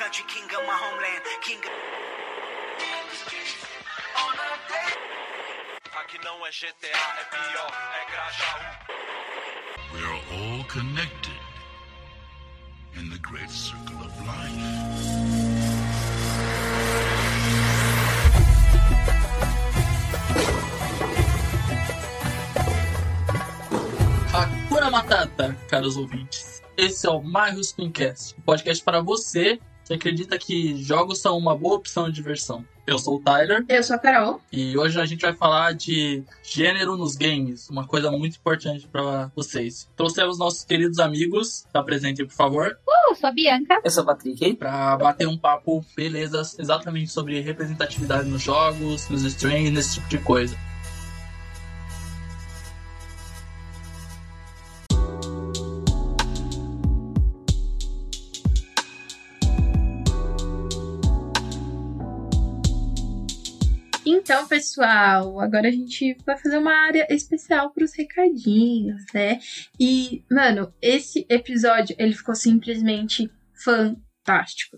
country, king of my homeland, king of... Aqui não é GTA, é pior, é Grajaú. We are all connected in the great circle of life. Hakuna Matata, caros ouvintes. Esse é o Marros Queencast, um podcast para você que acredita que jogos são uma boa opção de diversão. Eu sou o Tyler Eu sou a Carol. e hoje a gente vai falar de gênero nos games, uma coisa muito importante para vocês. Trouxemos nossos queridos amigos, se apresentem por favor, Eu sou a Bianca. Eu sou o Patrick. para bater um papo, beleza, exatamente sobre representatividade nos jogos, nos streams, esse tipo de coisa. Pessoal, agora a gente vai fazer uma área especial para os recadinhos, né? E, mano, esse episódio ele ficou simplesmente fantástico,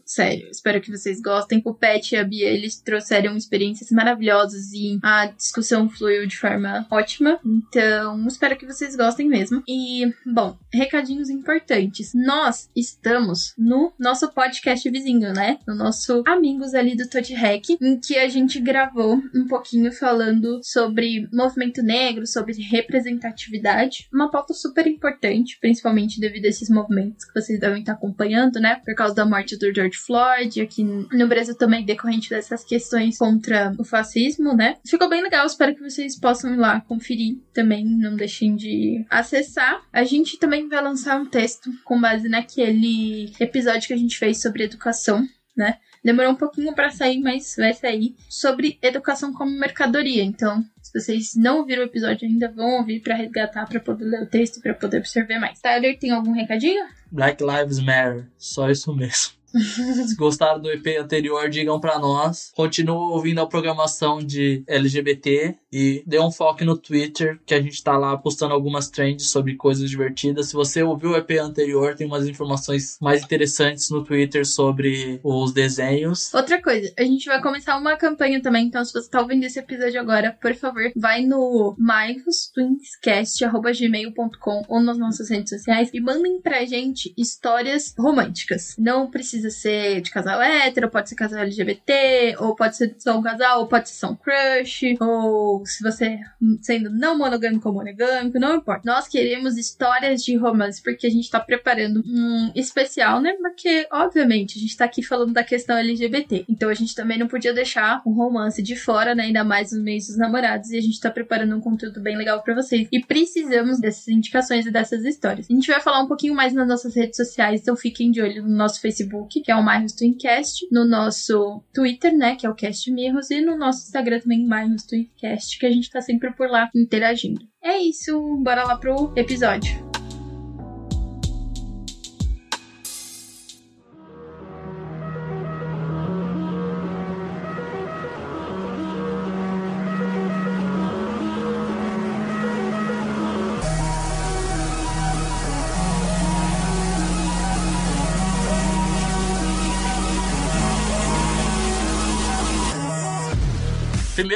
sério. Espero que vocês gostem. O Pet e a Bia eles trouxeram experiências maravilhosas e a discussão fluiu de forma ótima. Então, espero que vocês gostem mesmo. E, bom, recadinhos importantes. Nós estamos no nosso podcast vizinho, né? No nosso Amigos ali do Todd Hack, em que a gente gravou um pouquinho falando sobre movimento negro, sobre representatividade. Uma pauta super importante, principalmente devido a esses movimentos que vocês devem estar acompanhando, né? Por causa da morte do George Floyd, aqui no Brasil também decorrente dessas questões contra o fascismo, né? Ficou bem legal, espero que vocês possam ir lá conferir também, não deixem de acessar. A gente também vai lançar um texto com base naquele episódio que a gente fez sobre educação, né? Demorou um pouquinho para sair, mas vai sair sobre educação como mercadoria. Então, se vocês não ouviram o episódio ainda, vão ouvir para resgatar, para poder ler o texto, para poder absorver mais. Tyler, tem algum recadinho? Black Lives Matter, só isso mesmo. Se gostaram do EP anterior, digam pra nós. Continuem ouvindo a programação de LGBT e dê um foco no Twitter, que a gente tá lá postando algumas trends sobre coisas divertidas. Se você ouviu o EP anterior, tem umas informações mais interessantes no Twitter sobre os desenhos. Outra coisa, a gente vai começar uma campanha também, então se você tá ouvindo esse episódio agora, por favor, vai no maigostwinscast.gmail.com ou nas nossas redes sociais e mandem pra gente histórias românticas. Não precisa ser de casal hétero, pode ser casal LGBT, ou pode ser só um casal, ou pode ser só um crush, ou se você sendo não monogâmico ou monogâmico, não importa. Nós queremos histórias de romance, porque a gente tá preparando um especial, né? Porque, obviamente, a gente tá aqui falando da questão LGBT. Então a gente também não podia deixar o romance de fora, né? Ainda mais no mês dos namorados. E a gente tá preparando um conteúdo bem legal pra vocês. E precisamos dessas indicações e dessas histórias. A gente vai falar um pouquinho mais nas nossas redes sociais, então fiquem de olho no nosso Facebook, que é o Marros Twincast, no nosso Twitter, né? Que é o Cast Mirros, e no nosso Instagram também, Marros Twincast, que a gente tá sempre por lá interagindo. É isso, bora lá pro episódio.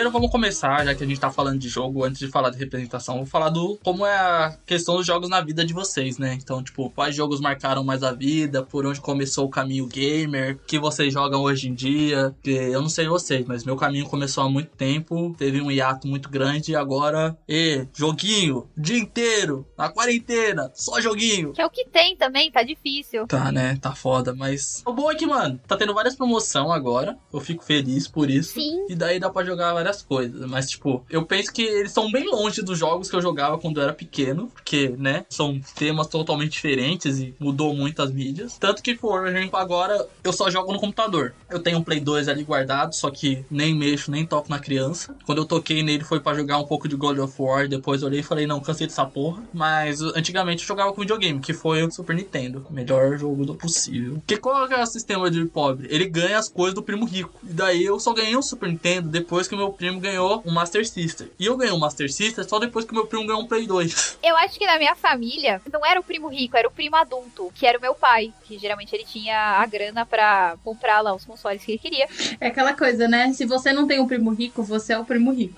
Primeiro vamos começar, já que a gente tá falando de jogo, antes de falar de representação, vou falar do como é a questão dos jogos na vida de vocês, né? Então, tipo, quais jogos marcaram mais a vida, por onde começou o caminho gamer, que vocês jogam hoje em dia. Porque eu não sei vocês, mas meu caminho começou há muito tempo, teve um hiato muito grande e agora, e joguinho, dia inteiro, na quarentena, só joguinho. Que é o que tem também, tá difícil. Tá, né? Tá foda, mas. O bom é que, mano, tá tendo várias promoções agora. Eu fico feliz por isso. Sim. E daí dá pra jogar várias coisas. Mas, tipo, eu penso que eles estão bem longe dos jogos que eu jogava quando eu era pequeno. Porque, né, são temas totalmente diferentes e mudou muito as mídias. Tanto que, por exemplo, agora eu só jogo no computador. Eu tenho um Play 2 ali guardado, só que nem mexo, nem toco na criança. Quando eu toquei nele foi pra jogar um pouco de God of War. Depois olhei e falei, não, cansei dessa porra. Mas antigamente eu jogava com videogame, que foi o Super Nintendo. O melhor jogo do possível. Porque qual é o sistema de pobre? Ele ganha as coisas do primo rico. E daí eu só ganhei o Super Nintendo depois que meu primo ganhou um Master System. E eu ganhei um Master System só depois que o meu primo ganhou um Play 2. Eu acho que na minha família não era o primo rico, era o primo adulto, que era o meu pai, que geralmente ele tinha a grana pra comprar lá os consoles que ele queria. É aquela coisa, né? Se você não tem um primo rico, você é o primo rico.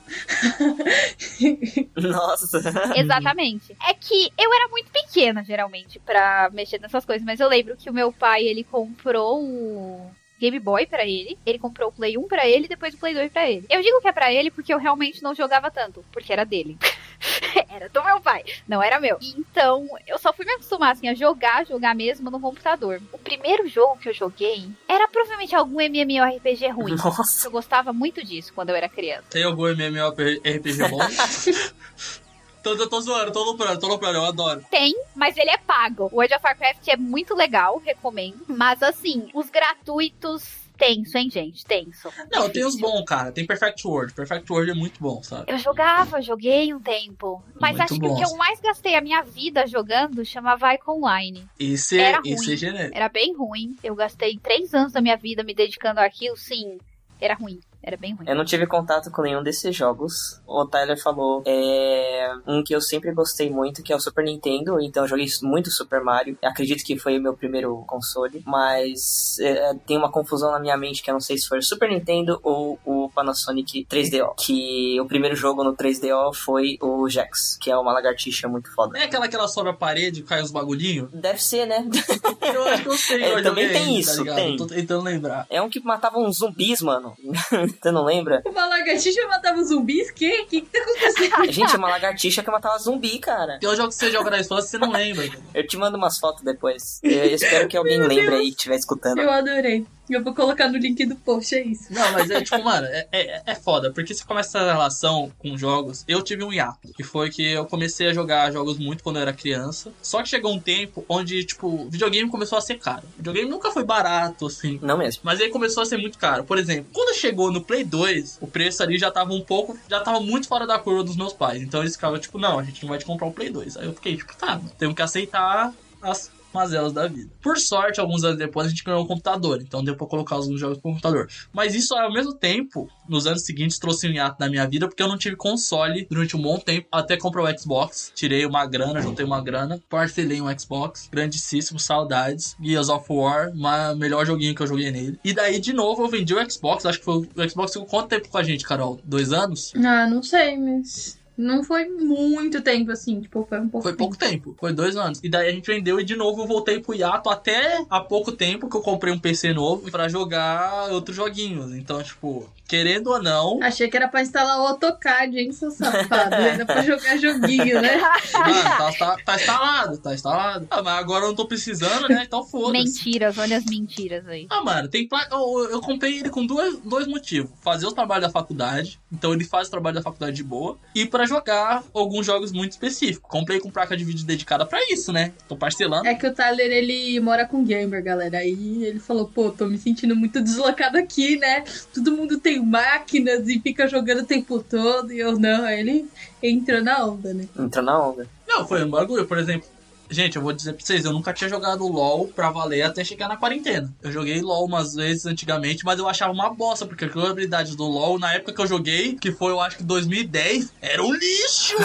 Nossa. Exatamente. É que eu era muito pequena, geralmente, pra mexer nessas coisas, mas eu lembro que o meu pai, ele comprou o Game Boy pra ele, ele comprou o Play 1 pra ele e depois o Play 2 pra ele. Eu digo que é pra ele porque eu realmente não jogava tanto, porque era dele. era do meu pai, não era meu. Então, eu só fui me acostumar assim a jogar, jogar mesmo no computador. O primeiro jogo que eu joguei era provavelmente algum MMORPG ruim. Nossa. Eu gostava muito disso quando eu era criança. Tem algum MMORPG bom? tô, tô, tô zoando, tô luprando, tô luprando, eu adoro. Tem, mas ele é pago. O World of Warcraft é muito legal, recomendo. Mas assim, os gratuitos. Tenso, hein, gente? Tenso. Não, tem os bons, cara. Tem Perfect World. Perfect World é muito bom, sabe? Eu jogava, joguei um tempo. Mas Muito acho que o bom. que eu mais gastei a minha vida jogando chamava Icon Online. Esse, Era esse ruim. é genérico. Era bem ruim. Eu gastei três anos da minha vida me dedicando àquilo, sim. Era ruim. Era bem ruim. Eu não tive contato com nenhum desses jogos. O Tyler falou é um que eu sempre gostei muito, que é o Super Nintendo. Então eu joguei muito Super Mario. Acredito que foi o meu primeiro console. Mas é, tem uma confusão na minha mente que eu não sei se foi o Super Nintendo ou o Panasonic 3DO. Que o primeiro jogo no 3DO foi o Jax, que é uma lagartixa muito foda. É aquela que ela sobe a parede e cai uns bagulhinhos? Deve ser, né? Eu acho que eu sei. É, eu também tem isso, tá tem. Tô tentando lembrar. É um que matava uns zumbis, mano. Você não lembra? Uma lagartixa matava zumbis? Que? Que que tá acontecendo? Gente, é uma lagartixa que matava zumbi, cara. Tem um jogo que você joga na infância e você não lembra. cara. Eu te mando umas fotos depois. Eu espero que alguém Meu lembre Deus. aí que estiver escutando. Eu adorei. Eu vou colocar no link do post, é isso. Não, mas é tipo, mano, é, é, é foda, porque você começa essa relação com jogos. Eu tive um hiato, que foi que eu comecei a jogar jogos muito quando eu era criança. Só que chegou um tempo onde, tipo, videogame começou a ser caro. Videogame nunca foi barato, assim. Não mesmo. Mas aí começou a ser muito caro. Por exemplo, quando chegou no Play 2, o preço ali já tava um pouco. Já tava muito fora da curva dos meus pais. Então eles ficavam, tipo, não, a gente não vai te comprar o Play 2. Aí eu fiquei, tipo, tá, temos que aceitar as mazelas da vida. Por sorte, alguns anos depois a gente ganhou um computador. Então deu pra colocar alguns jogos pro computador. Mas isso ao mesmo tempo, nos anos seguintes, trouxe um hiato na minha vida, porque eu não tive console durante um bom tempo. Até comprei o Xbox. Tirei uma grana, juntei uma grana. Parcelei um Xbox. Grandíssimo, saudades. Gears of War, o melhor joguinho que eu joguei nele. E daí, de novo, eu vendi o Xbox. Acho que foi o Xbox ficou quanto tempo com a gente, Carol? Dois anos? Ah, não sei, mas. Não foi muito tempo assim, tipo, foi um pouco. Foi pouco tempo, foi dois anos. E daí a gente vendeu e de novo eu voltei pro hiato até há pouco tempo que eu comprei um PC novo pra jogar outros joguinhos. Então, tipo, querendo ou não, Achei que era pra instalar o AutoCAD, hein, seu safado. Era pra jogar joguinho, né? mano, tá, tá- tá instalado, tá instalado. Ah, mas agora eu não tô precisando, né? Então foda-se. Mentiras, olha as mentiras aí. Ah, mano, tem pla... eu, eu comprei ele com dois, dois motivos. Fazer o trabalho da faculdade, então ele faz o trabalho da faculdade de boa, e pra jogar alguns jogos muito específicos. Comprei com placa de vídeo dedicada pra isso, né? Tô parcelando. É que o Tyler, ele mora com gamer, galera. Aí ele falou, pô, tô me sentindo muito deslocado aqui, né? Todo mundo tem máquinas e fica jogando o tempo todo. E eu não. Aí ele entrou na onda, né? Entrou na onda. Não, foi um bagulho, por exemplo. Gente, eu vou dizer pra vocês, eu nunca tinha jogado LOL pra valer até chegar na quarentena. Eu joguei LOL umas vezes antigamente, mas eu achava uma bosta, porque a jogabilidade do LOL, na época que eu joguei, que foi eu acho que 2010, era um lixo!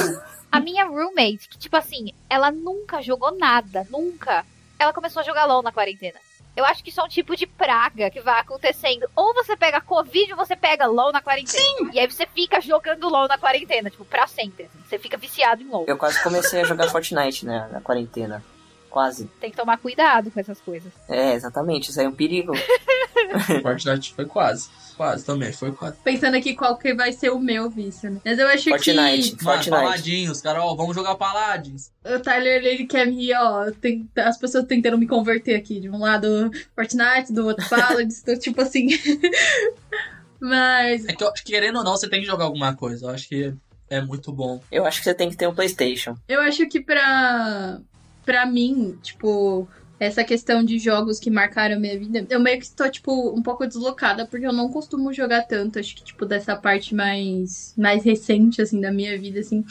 A minha roommate, que tipo assim, ela nunca jogou nada, nunca. Ela começou a jogar LOL na quarentena. Eu acho que isso é um tipo de praga que vai acontecendo. Ou você pega Covid ou você pega LOL na quarentena. Sim. E aí você fica jogando LOL na quarentena, tipo, pra sempre. assim. Você fica viciado em LOL. Eu quase comecei a jogar Fortnite, né? Na quarentena. Quase. Tem que tomar cuidado com essas coisas. É, exatamente. Isso aí é um perigo. Fortnite foi quase. Quase também, foi quase. Pensando aqui qual que vai ser o meu vício, né? Mas eu acho Fortnite. que Mano, Fortnite. Paladins, Carol, vamos jogar Paladins. o Tyler, ele quer me, ó, tem, as pessoas tentando me converter aqui. De um lado Fortnite, do outro Paladins, então, tipo assim. Mas É que eu acho que querendo ou não, você tem que jogar alguma coisa. Eu acho que é muito bom. Eu acho que você tem que ter um PlayStation. Eu acho que pra, pra mim, tipo, essa questão de jogos que marcaram a minha vida, eu meio que estou, tipo, um pouco deslocada, porque eu não costumo jogar tanto. Acho que, tipo, dessa parte mais, mais recente, assim, da minha vida, assim.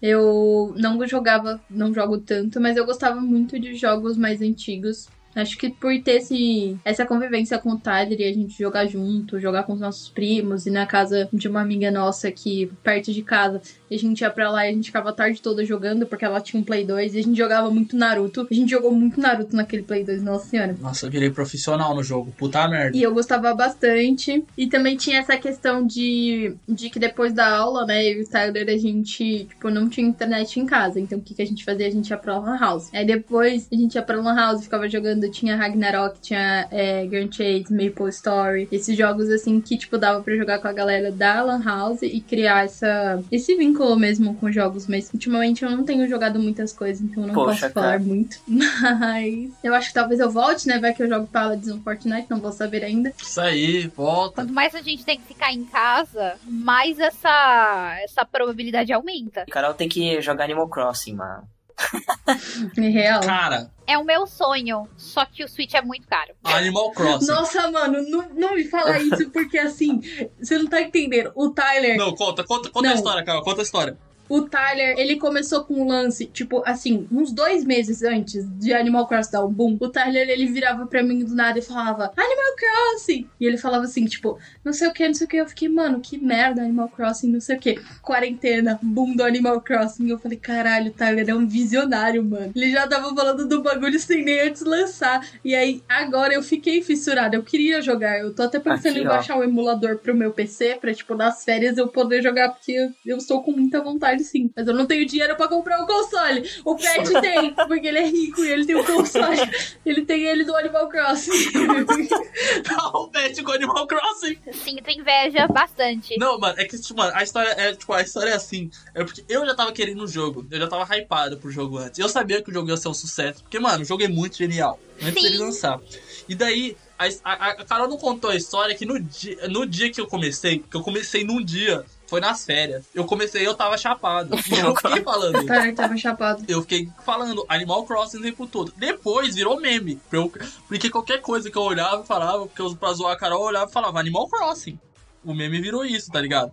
Eu não jogava, não jogo tanto, mas eu gostava muito de jogos mais antigos. Acho que por ter esse, essa convivência com o Tyler e a gente jogar junto, jogar com os nossos primos e na casa de uma amiga nossa aqui perto de casa, e a gente ia pra lá e a gente ficava a tarde toda jogando porque ela tinha um Play 2 e a gente jogava muito Naruto. A gente jogou muito Naruto naquele Play 2, nossa senhora. Nossa, eu virei profissional no jogo. Puta merda. E eu gostava bastante. E também tinha essa questão de, de que depois da aula, né, eu e o Tyler, a gente, tipo, não tinha internet em casa. Então o que, que a gente fazia? A gente ia pra Lan House. Aí depois a gente ia pra Lan House, ficava jogando, tinha Ragnarok, tinha é, Grand Chase, Maple Story. Esses jogos, assim, que, tipo, dava pra jogar com a galera da Lan House e criar essa, esse vínculo mesmo com jogos. Mas ultimamente eu não tenho jogado muitas coisas, então eu não Poxa, posso falar cara. muito. Mas eu acho que talvez eu volte, né? Vai que eu jogo Paladins no Fortnite, não vou saber ainda. Isso aí, volta. Quanto mais a gente tem que ficar em casa, mais essa, essa probabilidade aumenta. Carol tem que jogar Animal Crossing, mano. É real. Cara, É o meu sonho, só que o Switch é muito caro. Animal Crossing. Nossa, mano, não, não me fala isso, porque assim, você não tá entendendo. O Tyler, Não, conta, conta, conta Não. a história, Carol, conta a história. O Tyler, ele começou com um lance, tipo, assim, uns dois meses antes de Animal Crossing dar um boom, o Tyler, ele virava pra mim do nada e falava, Animal Crossing! E ele falava assim, tipo, não sei o que, não sei o que. Eu fiquei, mano, que merda, Animal Crossing, não sei o que. Quarentena, boom do Animal Crossing. Eu falei, caralho, o Tyler é um visionário, mano. Ele já tava falando do bagulho sem nem antes lançar. E aí, agora eu fiquei fissurada. Eu queria jogar. Eu tô até pensando Aqui, em baixar um emulador pro meu PC, pra, tipo, nas férias eu poder jogar, porque eu, eu estou com muita vontade, sim. Mas eu não tenho dinheiro pra comprar o console. O Pet tem, porque ele é rico e ele tem o console. Ele tem ele do Animal Crossing. O Pet com Animal Crossing. Sinto inveja bastante. Não, mano, é que, tipo, a história é, tipo, a história é assim. É porque eu já tava querendo o jogo. Eu já tava hypado pro jogo antes. Eu sabia que o jogo ia ser um sucesso. Porque, mano, o jogo é muito genial. Antes Sim. dele lançar. E daí, a, a, a Carol não contou a história que no dia, no dia que eu comecei, que eu comecei num dia, foi nas férias. Eu comecei eu tava chapado. E eu fiquei falando. o Tyler tava chapado. Eu fiquei falando Animal Crossing o tempo todo. Depois virou meme. eu- porque qualquer coisa que eu olhava e falava, porque eu, pra zoar a Carol, eu olhava e falava Animal Crossing. O meme virou isso, tá ligado?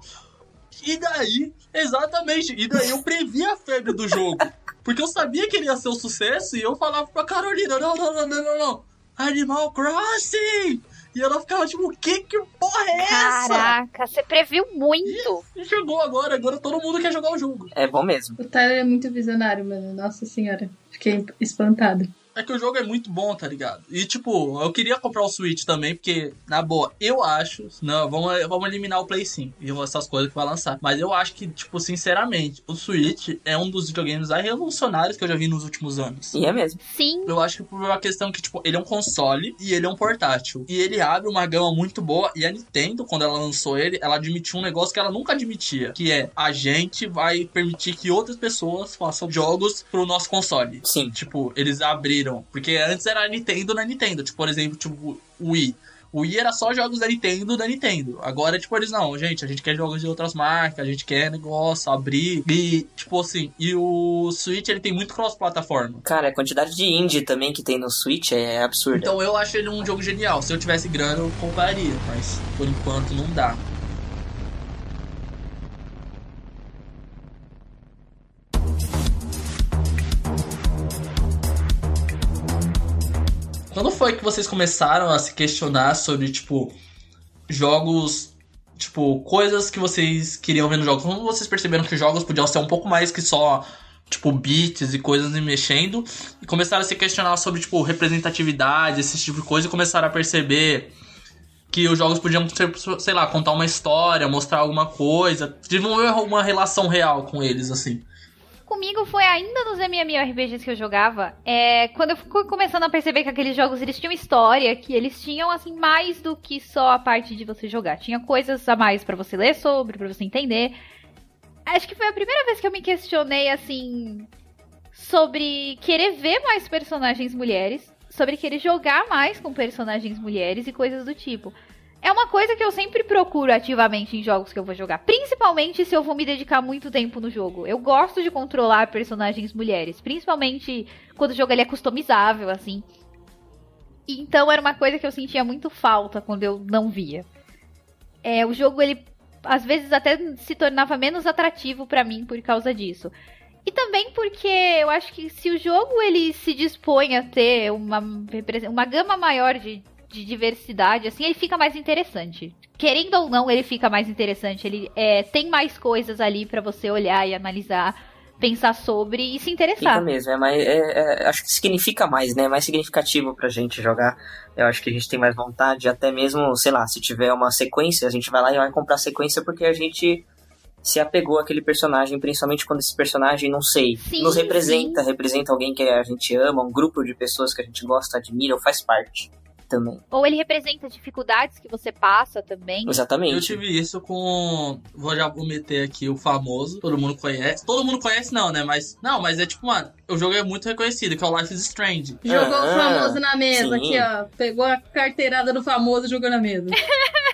E daí, exatamente, e daí eu previ a febre do jogo. Porque eu sabia que ele ia ser um sucesso e eu falava pra Carolina, não, não, não, não, não, não. Animal Crossing! E ela ficava tipo, que que porra é essa? Caraca, você previu muito. E chegou agora, agora todo mundo quer jogar o jogo. É bom mesmo. O Tyler é muito visionário, mano. Nossa senhora. Fiquei espantada. É que o jogo é muito bom, tá ligado? E, tipo, eu queria comprar o Switch também, porque, na boa, eu acho. Não, vamos, vamos eliminar o Play 5 e essas coisas que vai lançar. Mas eu acho que, tipo, sinceramente, o Switch é um dos videogames mais revolucionários que eu já vi nos últimos anos. E é mesmo. Sim, Eu acho que por uma questão que, tipo, ele é um console e ele é um portátil. E ele abre uma gama muito boa. E a Nintendo, quando ela lançou ele, ela admitiu um negócio que ela nunca admitia. Que é, a gente vai permitir que outras pessoas façam jogos pro nosso console. Sim. Tipo, eles abriram. Porque antes era a Nintendo na Nintendo. Tipo, por exemplo, tipo, o Wii. O Wii era só jogos da Nintendo da Nintendo. Agora, tipo, eles não, gente, a gente quer jogos de outras marcas, a gente quer negócio, abrir. E, tipo assim, e o Switch ele tem muito cross-plataforma. Cara, a quantidade de indie também que tem no Switch é absurda. Então eu acho ele um jogo genial. Se eu tivesse grana, eu compraria, mas por enquanto não dá. Quando foi que vocês começaram a se questionar sobre, tipo, jogos, tipo, coisas que vocês queriam ver nos jogos? Quando vocês perceberam que jogos podiam ser um pouco mais que só, tipo, beats e coisas e mexendo, e começaram a se questionar sobre, tipo, representatividade, esse tipo de coisa, e começaram a perceber que os jogos podiam ser, sei lá, contar uma história, mostrar alguma coisa, desenvolver uma relação real com eles, assim. Comigo foi ainda nos MMORPGs que eu jogava, é, quando eu fui começando a perceber que aqueles jogos eles tinham história, que eles tinham assim mais do que só a parte de você jogar. Tinha coisas a mais pra você ler sobre, pra você entender. Acho que foi a primeira vez que eu me questionei assim sobre querer ver mais personagens mulheres, sobre querer jogar mais com personagens mulheres e coisas do tipo. É uma coisa que eu sempre procuro ativamente em jogos que eu vou jogar. Principalmente se eu vou me dedicar muito tempo no jogo. Eu gosto de controlar personagens mulheres. Principalmente quando o jogo ele é customizável, assim. Então era uma coisa que eu sentia muito falta quando eu não via. É, o jogo, ele às vezes até se tornava menos atrativo pra mim por causa disso. E também porque eu acho que se o jogo ele se dispõe a ter uma, uma gama maior de, de diversidade, assim, ele fica mais interessante. Querendo ou não, ele fica mais interessante. Ele é, tem mais coisas ali pra você olhar e analisar, pensar sobre e se Fica interessar. mesmo, é mais, é- é- acho que significa mais, né? É mais significativo pra gente jogar. Eu acho que a gente tem mais vontade, até mesmo, sei lá, se tiver uma sequência, a gente vai lá e vai comprar a sequência porque a gente se apegou àquele personagem, principalmente quando esse personagem, não sei, Sim, nos representa, representa alguém que a gente ama, um grupo de pessoas que a gente gosta, admira ou faz parte também. Ou ele representa dificuldades que você passa também. Exatamente. Eu tive isso com. Vou já vou meter aqui o famoso. Todo mundo conhece. Todo mundo conhece, não, né? Mas. Não, mas é tipo, mano, o jogo é muito reconhecido, que é o Life is Strange. Jogou o Ah, famoso na mesa sim. aqui, ó. Pegou a carteirada do famoso e jogou na mesa.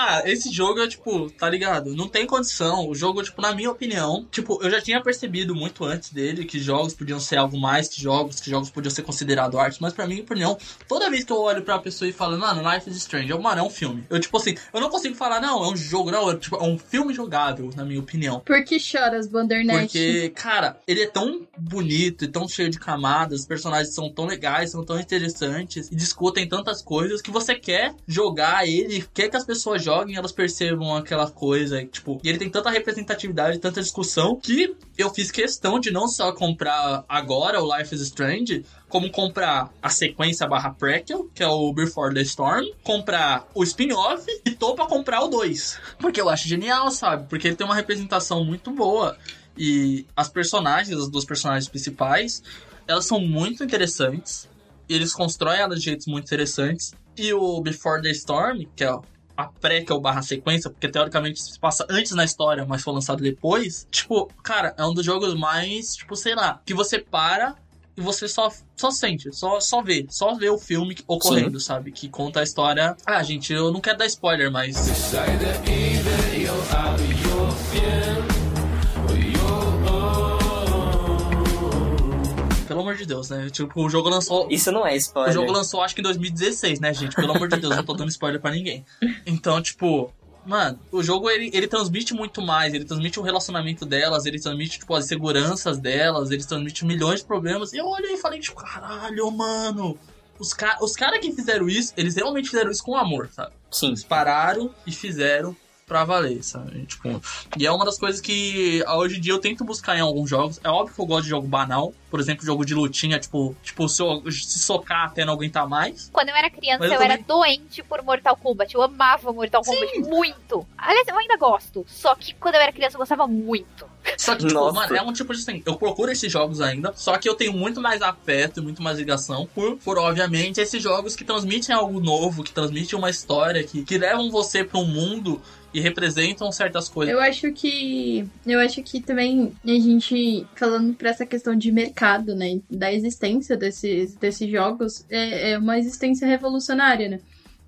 Cara, esse jogo é tipo, tá ligado? Não tem condição. O jogo, tipo, na minha opinião, tipo, eu já tinha percebido muito antes dele que jogos podiam ser algo mais que jogos, que jogos podiam ser considerados arte, mas pra minha opinião, toda vez que eu olho pra pessoa e falo, mano, Life is Strange, mano, é um filme. Eu, tipo assim, eu não consigo falar, não, é um jogo, não, é, tipo, é um filme jogável, na minha opinião. Por que choras, Bandernet? Porque, cara, ele é tão bonito e tão cheio de camadas, os personagens são tão legais, são tão interessantes e discutem tantas coisas que você quer jogar ele, quer que as pessoas joguem e elas percebam aquela coisa. Tipo, e ele tem tanta representatividade, tanta discussão que eu fiz questão de não só comprar agora o Life is Strange, como comprar a sequência barra prequel, que é o Before the Storm, comprar o spin-off e tô pra comprar o 2. Porque eu acho genial, sabe? Porque ele tem uma representação muito boa. E as personagens, as duas personagens principais, elas são muito interessantes. Eles constroem elas de jeitos muito interessantes. E o Before the Storm, que é a prequel barra sequência, porque teoricamente se passa antes na história, mas foi lançado depois. Tipo, cara, é um dos jogos mais, tipo, sei lá, que você para e você só, só sente, só, só vê, só vê o filme ocorrendo, sabe? Que conta a história. Ah, gente, eu não quero dar spoiler, mas. Pelo amor de Deus, né? Tipo, o jogo lançou. Isso não é O spoiler. jogo lançou acho que em 2016, né, gente? Pelo amor de Deus, não tô dando spoiler pra ninguém. Então, tipo, mano, o jogo ele, ele transmite muito mais, ele transmite o relacionamento delas, ele transmite, tipo, as seguranças delas, ele transmite milhões de problemas. E eu olhei e falei, tipo, caralho, mano. Os, ca os caras que fizeram isso, eles realmente fizeram isso com amor, sabe? Sim. Eles pararam e fizeram pra valer, sabe? Tipo, e é uma das coisas que hoje em dia eu tento buscar em alguns jogos. É óbvio que eu gosto de jogo banal. Por exemplo, jogo de lutinha, tipo, tipo se, eu, se socar até não aguentar mais. Quando eu era criança, Mas eu eu, era também- doente por Mortal Kombat. Eu amava Mortal Kombat muito. Aliás, eu ainda gosto. Só que quando eu era criança, eu gostava muito. Só que, tipo, mano, é um tipo de assim, eu procuro esses jogos ainda, só que eu tenho muito mais afeto e muito mais ligação por, por obviamente, esses jogos que transmitem algo novo, que transmitem uma história, que, que levam você pra um mundo e representam certas coisas. Eu acho que. Eu acho que também a gente, falando pra essa questão de mercado, né? Da existência desses, desses jogos, é, é uma existência revolucionária, né?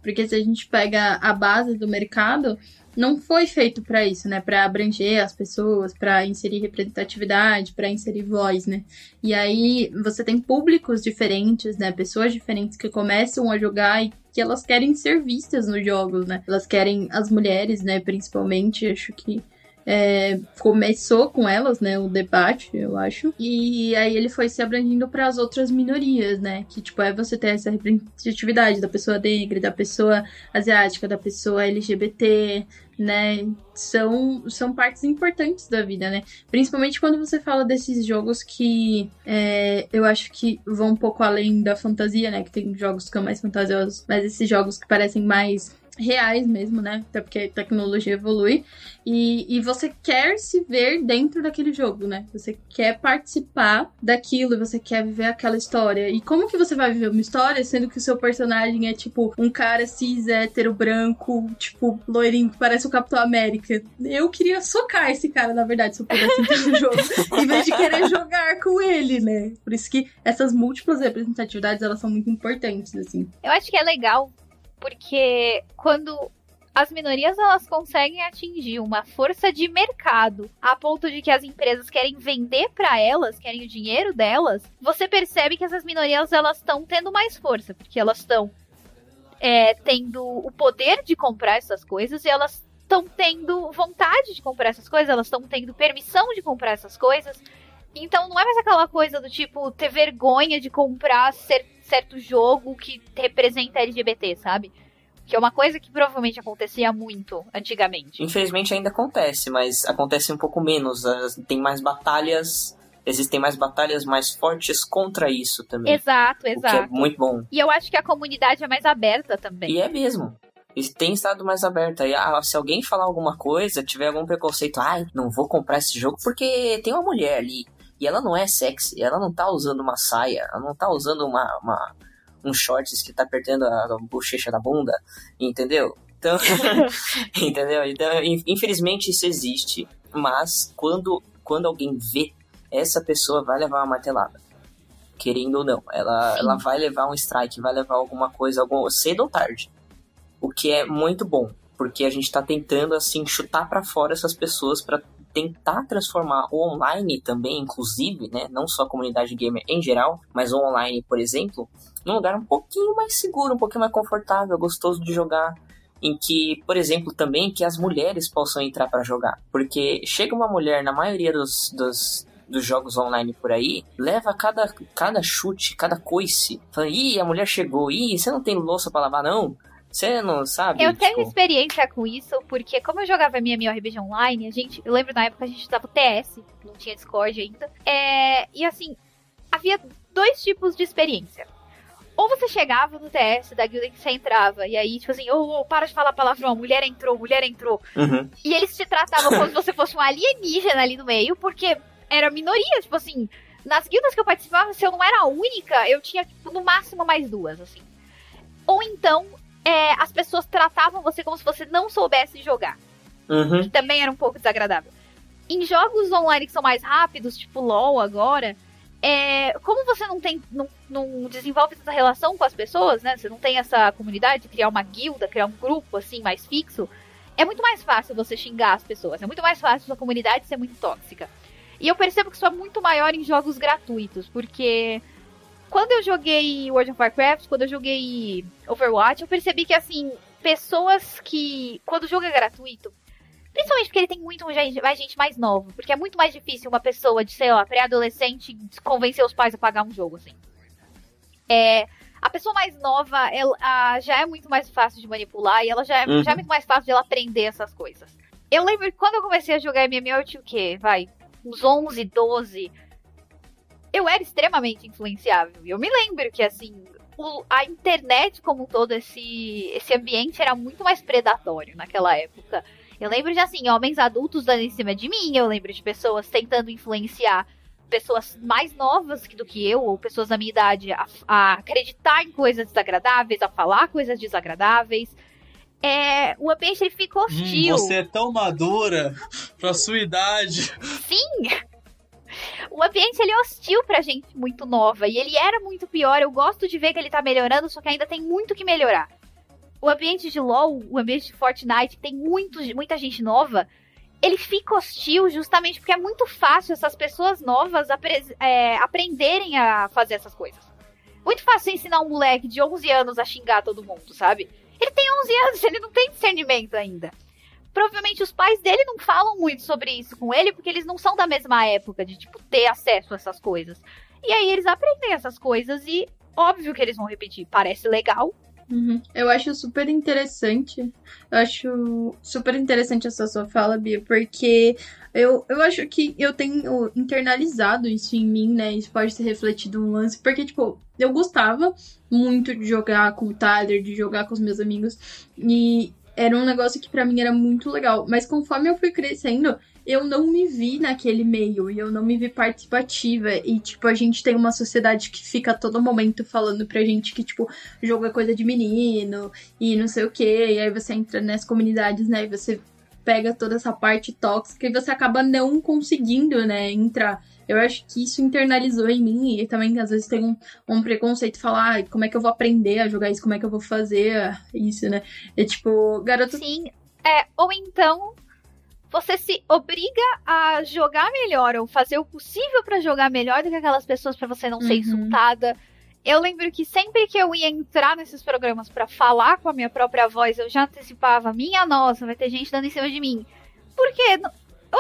Porque se a gente pega a base do mercado, não foi feito pra isso, né? Pra abranger as pessoas, pra inserir representatividade, pra inserir voz, né? E aí você tem públicos diferentes, né? Pessoas diferentes que começam a jogar e que elas querem ser vistas nos jogos, né? Elas querem as mulheres, né? Principalmente, acho que é, começou com elas, né, o debate, eu acho. E aí ele foi se abrangindo para as outras minorias, né, que tipo é você ter essa representatividade da pessoa negra, da pessoa asiática, da pessoa LGBT, né, são são partes importantes da vida, né. Principalmente quando você fala desses jogos que é, eu acho que vão um pouco além da fantasia, né, que tem jogos que são mais fantasiosos, mas esses jogos que parecem mais reais mesmo, né? Até porque a tecnologia evolui. E, e você quer se ver dentro daquele jogo, né? Você quer participar daquilo, você quer viver aquela história. E como que você vai viver uma história sendo que o seu personagem é tipo um cara cis, hétero, branco, tipo, loirinho, que parece o Capitão América? Eu queria socar esse cara, na verdade, se eu pudesse entrar no jogo. em vez de querer jogar com ele, né? Por isso que essas múltiplas representatividades, elas são muito importantes, assim. Eu acho que é legal porque quando as minorias elas conseguem atingir uma força de mercado a ponto de que as empresas querem vender pra elas, querem o dinheiro delas, você percebe que essas minorias elas estão tendo mais força, porque elas estão é, tendo o poder de comprar essas coisas e elas estão tendo vontade de comprar essas coisas, elas estão tendo permissão de comprar essas coisas. Então não é mais aquela coisa do tipo ter vergonha de comprar cer certo jogo que representa LGBT, sabe? Que é uma coisa que provavelmente acontecia muito antigamente. Infelizmente ainda acontece, mas acontece um pouco menos. Tem mais batalhas. Existem mais batalhas mais fortes contra isso também. Exato, é exato. muito bom. E eu acho que a comunidade é mais aberta também. E é mesmo. E tem estado mais aberta. E ah, se alguém falar alguma coisa, tiver algum preconceito, ai, não vou comprar esse jogo porque tem uma mulher ali. E ela não é sexy, ela não tá usando uma saia, ela não tá usando uma, uma- um shorts que tá apertando a bochecha da bunda, entendeu? Então, entendeu? Então, in- infelizmente isso existe, mas quando, quando alguém vê, essa pessoa vai levar uma martelada. Querendo ou não, ela, Sim. ela vai levar um strike, vai levar alguma coisa, algum, cedo ou tarde. O que é muito bom, porque a gente tá tentando assim chutar pra fora essas pessoas pra tentar transformar o online também, inclusive, né, não só a comunidade gamer em geral, mas o online, por exemplo, num lugar um pouquinho mais seguro, um pouquinho mais confortável, gostoso de jogar, em que, por exemplo, também que as mulheres possam entrar pra jogar, porque chega uma mulher na maioria dos, dos dos jogos online por aí, leva cada, cada chute, cada coice, falando, ih, a mulher chegou, ih, você não tem louça pra lavar não? Você não sabe? Eu tenho Tipo, experiência com isso, porque como eu jogava MMORPG online, a gente. Eu lembro na época a gente usava o TS, não tinha Discord ainda. É, e assim, havia dois tipos de experiência. Ou você chegava no TS da guilda que você entrava, e aí, tipo assim, ô, ô, para de falar palavrão, mulher entrou, mulher entrou. uhum. E eles te tratavam como se você fosse um alienígena ali no meio, porque era minoria, tipo assim. Nas guildas que eu participava, se eu não era a única, eu tinha, tipo, no máximo mais duas, assim. Ou então, é, as pessoas tratavam você como se você não soubesse jogar. Uhum. Que também era um pouco desagradável. Em jogos online que são mais rápidos, tipo LOL agora, é, como você não tem. Não, não desenvolve essa relação com as pessoas, né? Você não tem essa comunidade, criar uma guilda, criar um grupo assim mais fixo. É muito mais fácil você xingar as pessoas. É muito mais fácil sua comunidade ser muito tóxica. E eu percebo que isso é muito maior em jogos gratuitos, porque quando eu joguei World of Warcraft, quando eu joguei Overwatch, eu percebi que, assim, pessoas que. Quando o jogo é gratuito, principalmente porque ele tem muito mais gente mais nova, porque é muito mais difícil uma pessoa de, sei lá, pré-adolescente convencer os pais a pagar um jogo, assim. É. A pessoa mais nova, ela já é muito mais fácil de manipular e ela já é, Uhum. já é muito mais fácil de ela aprender essas coisas. Eu lembro que quando eu comecei a jogar MMO, eu tinha o quê? Vai, uns 11, 12. Eu era extremamente influenciável. E eu me lembro que, assim, o- a internet como um todo, esse, esse ambiente era muito mais predatório naquela época. Eu lembro de, assim, homens adultos dando em cima de mim. Eu lembro de pessoas tentando influenciar pessoas mais novas do que eu, ou pessoas da minha idade, a, a acreditar em coisas desagradáveis, a falar coisas desagradáveis. É, o ambiente ele fica Hum, hostil. você é tão madura pra sua idade. Sim! O ambiente ele é hostil pra gente muito nova. E ele era muito pior. Eu gosto de ver que ele tá melhorando, só que ainda tem muito que melhorar. O ambiente de LoL, o ambiente de Fortnite, tem muito, muita gente nova, ele fica hostil justamente porque é muito fácil essas pessoas novas é, aprenderem a fazer essas coisas. Muito fácil ensinar um moleque de 11 anos a xingar todo mundo, sabe? Ele tem 11 anos, ele não tem discernimento ainda provavelmente os pais dele não falam muito sobre isso com ele, porque eles não são da mesma época de, tipo, ter acesso a essas coisas. E aí eles aprendem essas coisas e óbvio que eles vão repetir. Parece legal. Uhum. Eu acho super interessante. Eu acho super interessante essa sua fala, Bia, porque eu, eu acho que eu tenho internalizado isso em mim, né? Isso pode ser refletido no lance, porque, tipo, eu gostava muito de jogar com o Tyler, de jogar com os meus amigos, e era um negócio que pra mim era muito legal. Mas conforme eu fui crescendo, eu não me vi naquele meio e eu não me vi participativa. E, tipo, a gente tem uma sociedade que fica a todo momento falando pra gente que, tipo, jogo é coisa de menino e não sei o que. E aí você entra nessas comunidades, né? E você pega toda essa parte tóxica e você acaba não conseguindo, né, entrar. Eu acho que isso internalizou em mim e também às vezes tem um, um preconceito falar ah, como é que eu vou aprender a jogar isso, como é que eu vou fazer isso, né? É tipo, garoto. Sim. É, ou então você se obriga a jogar melhor ou fazer o possível pra jogar melhor do que aquelas pessoas pra você não ser Uhum. insultada. Eu lembro que sempre que eu ia entrar nesses programas pra falar com a minha própria voz, eu já antecipava, minha nossa, vai ter gente dando em cima de mim. Porque eu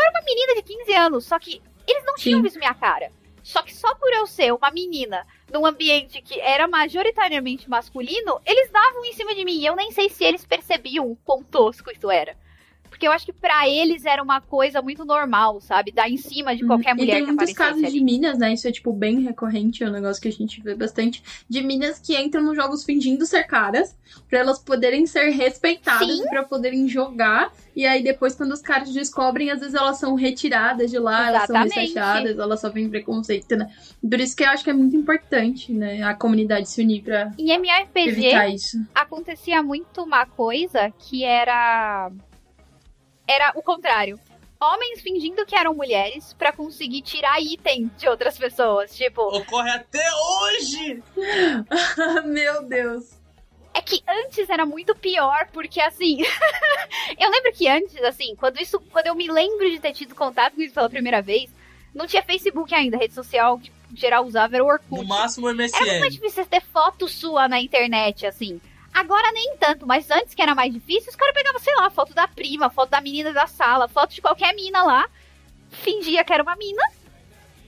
era uma menina de 15 anos, só que eles não tinham Sim. visto minha cara. Só que só por eu ser uma menina num ambiente que era majoritariamente masculino, eles davam em cima de mim. E eu nem sei se eles percebiam o quão tosco isso era. Porque eu acho que pra eles era uma coisa muito normal, sabe? Dar em cima de qualquer Uhum. mulher e tem que muitos casos ali. de minas, né? Isso é, tipo, bem recorrente, é um negócio que a gente vê bastante. De minas que entram nos jogos fingindo ser caras, pra elas poderem ser respeitadas, Sim. e pra poderem jogar. E aí, depois, quando os caras descobrem, às vezes elas são retiradas de lá, elas são Exatamente. rechaçadas, elas sofrem preconceito, né? Por isso que eu acho que é muito importante, né? A comunidade se unir pra Em MMORPG, evitar isso. acontecia muito uma coisa que era. Era o contrário. Homens fingindo que eram mulheres pra conseguir tirar item de outras pessoas. Tipo, Ocorre até hoje! Meu Deus. é que antes era muito pior, porque assim. eu lembro que antes, assim, quando isso. Quando eu me lembro de ter tido contato com isso pela primeira vez, não tinha Facebook ainda, rede social que geral usava era o Orkut. No máximo Era muito mais MSN. difícil você ter foto sua na internet, assim. Agora nem tanto, mas antes que era mais difícil, os caras pegavam, sei lá, foto da prima, foto da menina da sala, foto de qualquer mina lá, fingia que era uma mina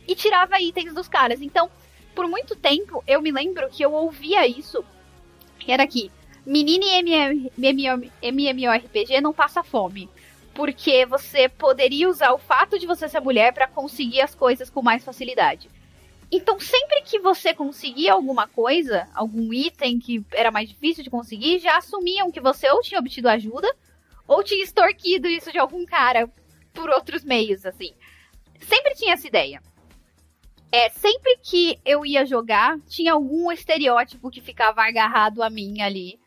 e tirava itens dos caras. Então, por muito tempo, eu me lembro que eu ouvia isso, que era que menina MM MM MMORPG não passa fome. Porque você poderia usar o fato de você ser mulher pra conseguir as coisas com mais facilidade. Então, sempre que você conseguia alguma coisa, algum item que era mais difícil de conseguir, já assumiam que você ou tinha obtido ajuda, ou tinha extorquido isso de algum cara por outros meios, assim. Sempre tinha essa ideia. É, sempre que eu ia jogar, tinha algum estereótipo que ficava agarrado a mim ali.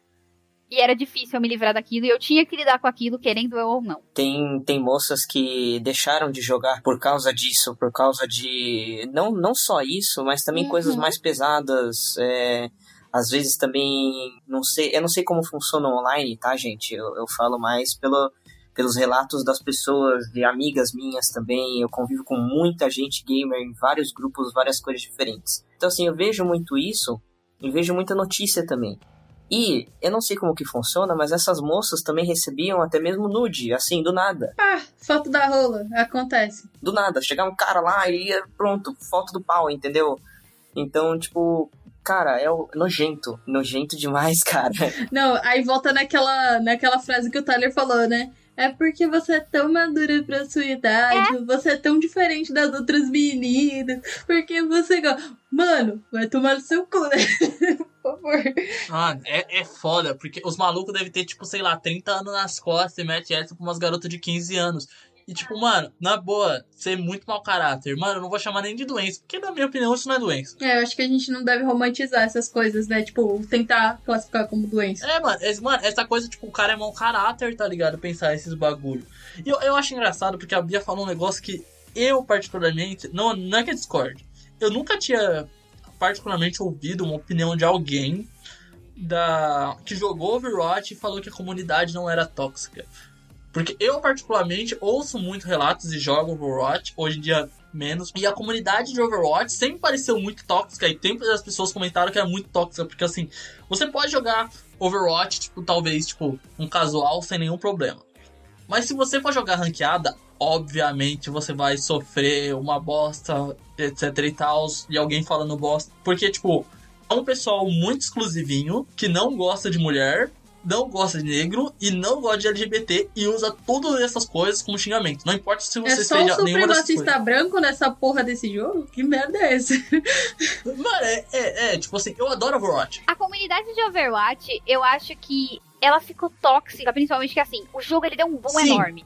E era difícil eu me livrar daquilo, e eu tinha que lidar com aquilo, querendo eu ou não. Tem, tem moças que deixaram de jogar por causa disso, por causa de. Não, não só isso, mas também Uhum. coisas mais pesadas. é, às vezes também. Não sei. Eu não sei como funciona online, tá, gente? Eu, eu falo mais pelo, pelos relatos das pessoas, de amigas minhas também. Eu convivo com muita gente gamer em vários grupos, várias coisas diferentes. Então, assim, eu vejo muito isso e vejo muita notícia também. E eu não sei como que funciona, mas essas moças também recebiam até mesmo nude, assim, do nada. Ah, foto da rola. Acontece. Do nada. Chegava um cara lá e ia, pronto, foto do pau, entendeu? Então, tipo, cara, é nojento. Nojento demais, cara. Não, aí volta naquela, naquela frase que o Tyler falou, né? É porque você é tão madura pra sua idade, você é tão diferente das outras meninas, porque você. Mano, vai tomar no seu cu, né? Por favor. Ah, é, é foda, porque os malucos devem ter, tipo, sei lá, 30 anos nas costas e mete essa pra umas garotas de 15 anos. E, tipo, mano, na boa, ser muito mau caráter. Mano, eu não vou chamar nem de doença, porque, na minha opinião, isso não é doença. É, eu acho que a gente não deve romantizar essas coisas, né? Tipo, tentar classificar como doença. É, mano, esse- mano, essa coisa, tipo, o cara é mau caráter, tá ligado? Pensar esses bagulho. E eu, eu acho engraçado porque a Bia falou um negócio que eu, particularmente, não, não é que eu discorde. Eu nunca tinha, particularmente, ouvido uma opinião de alguém da que jogou Overwatch e falou que a comunidade não era tóxica. Porque eu, particularmente, ouço muito relatos e jogo Overwatch, hoje em dia menos. E a comunidade de Overwatch sempre pareceu muito tóxica e sempre as pessoas comentaram que era muito tóxica, porque assim, você pode jogar Overwatch, tipo, talvez, tipo, um casual sem nenhum problema. Mas se você for jogar ranqueada, obviamente você vai sofrer uma bosta, etc e tal, e alguém falando bosta. Porque, tipo, é um pessoal muito exclusivinho, que não gosta de mulher, não gosta de negro e não gosta de LGBT e usa todas essas coisas como xingamento. Não importa se você É só o seja nenhuma dessas coisas. supremacista branco nessa porra desse jogo? Que merda é essa? Mano, é, é, é, tipo assim, eu adoro Overwatch. A comunidade de Overwatch, eu acho que ela ficou tóxica, principalmente que assim, o jogo ele deu um boom Sim. enorme.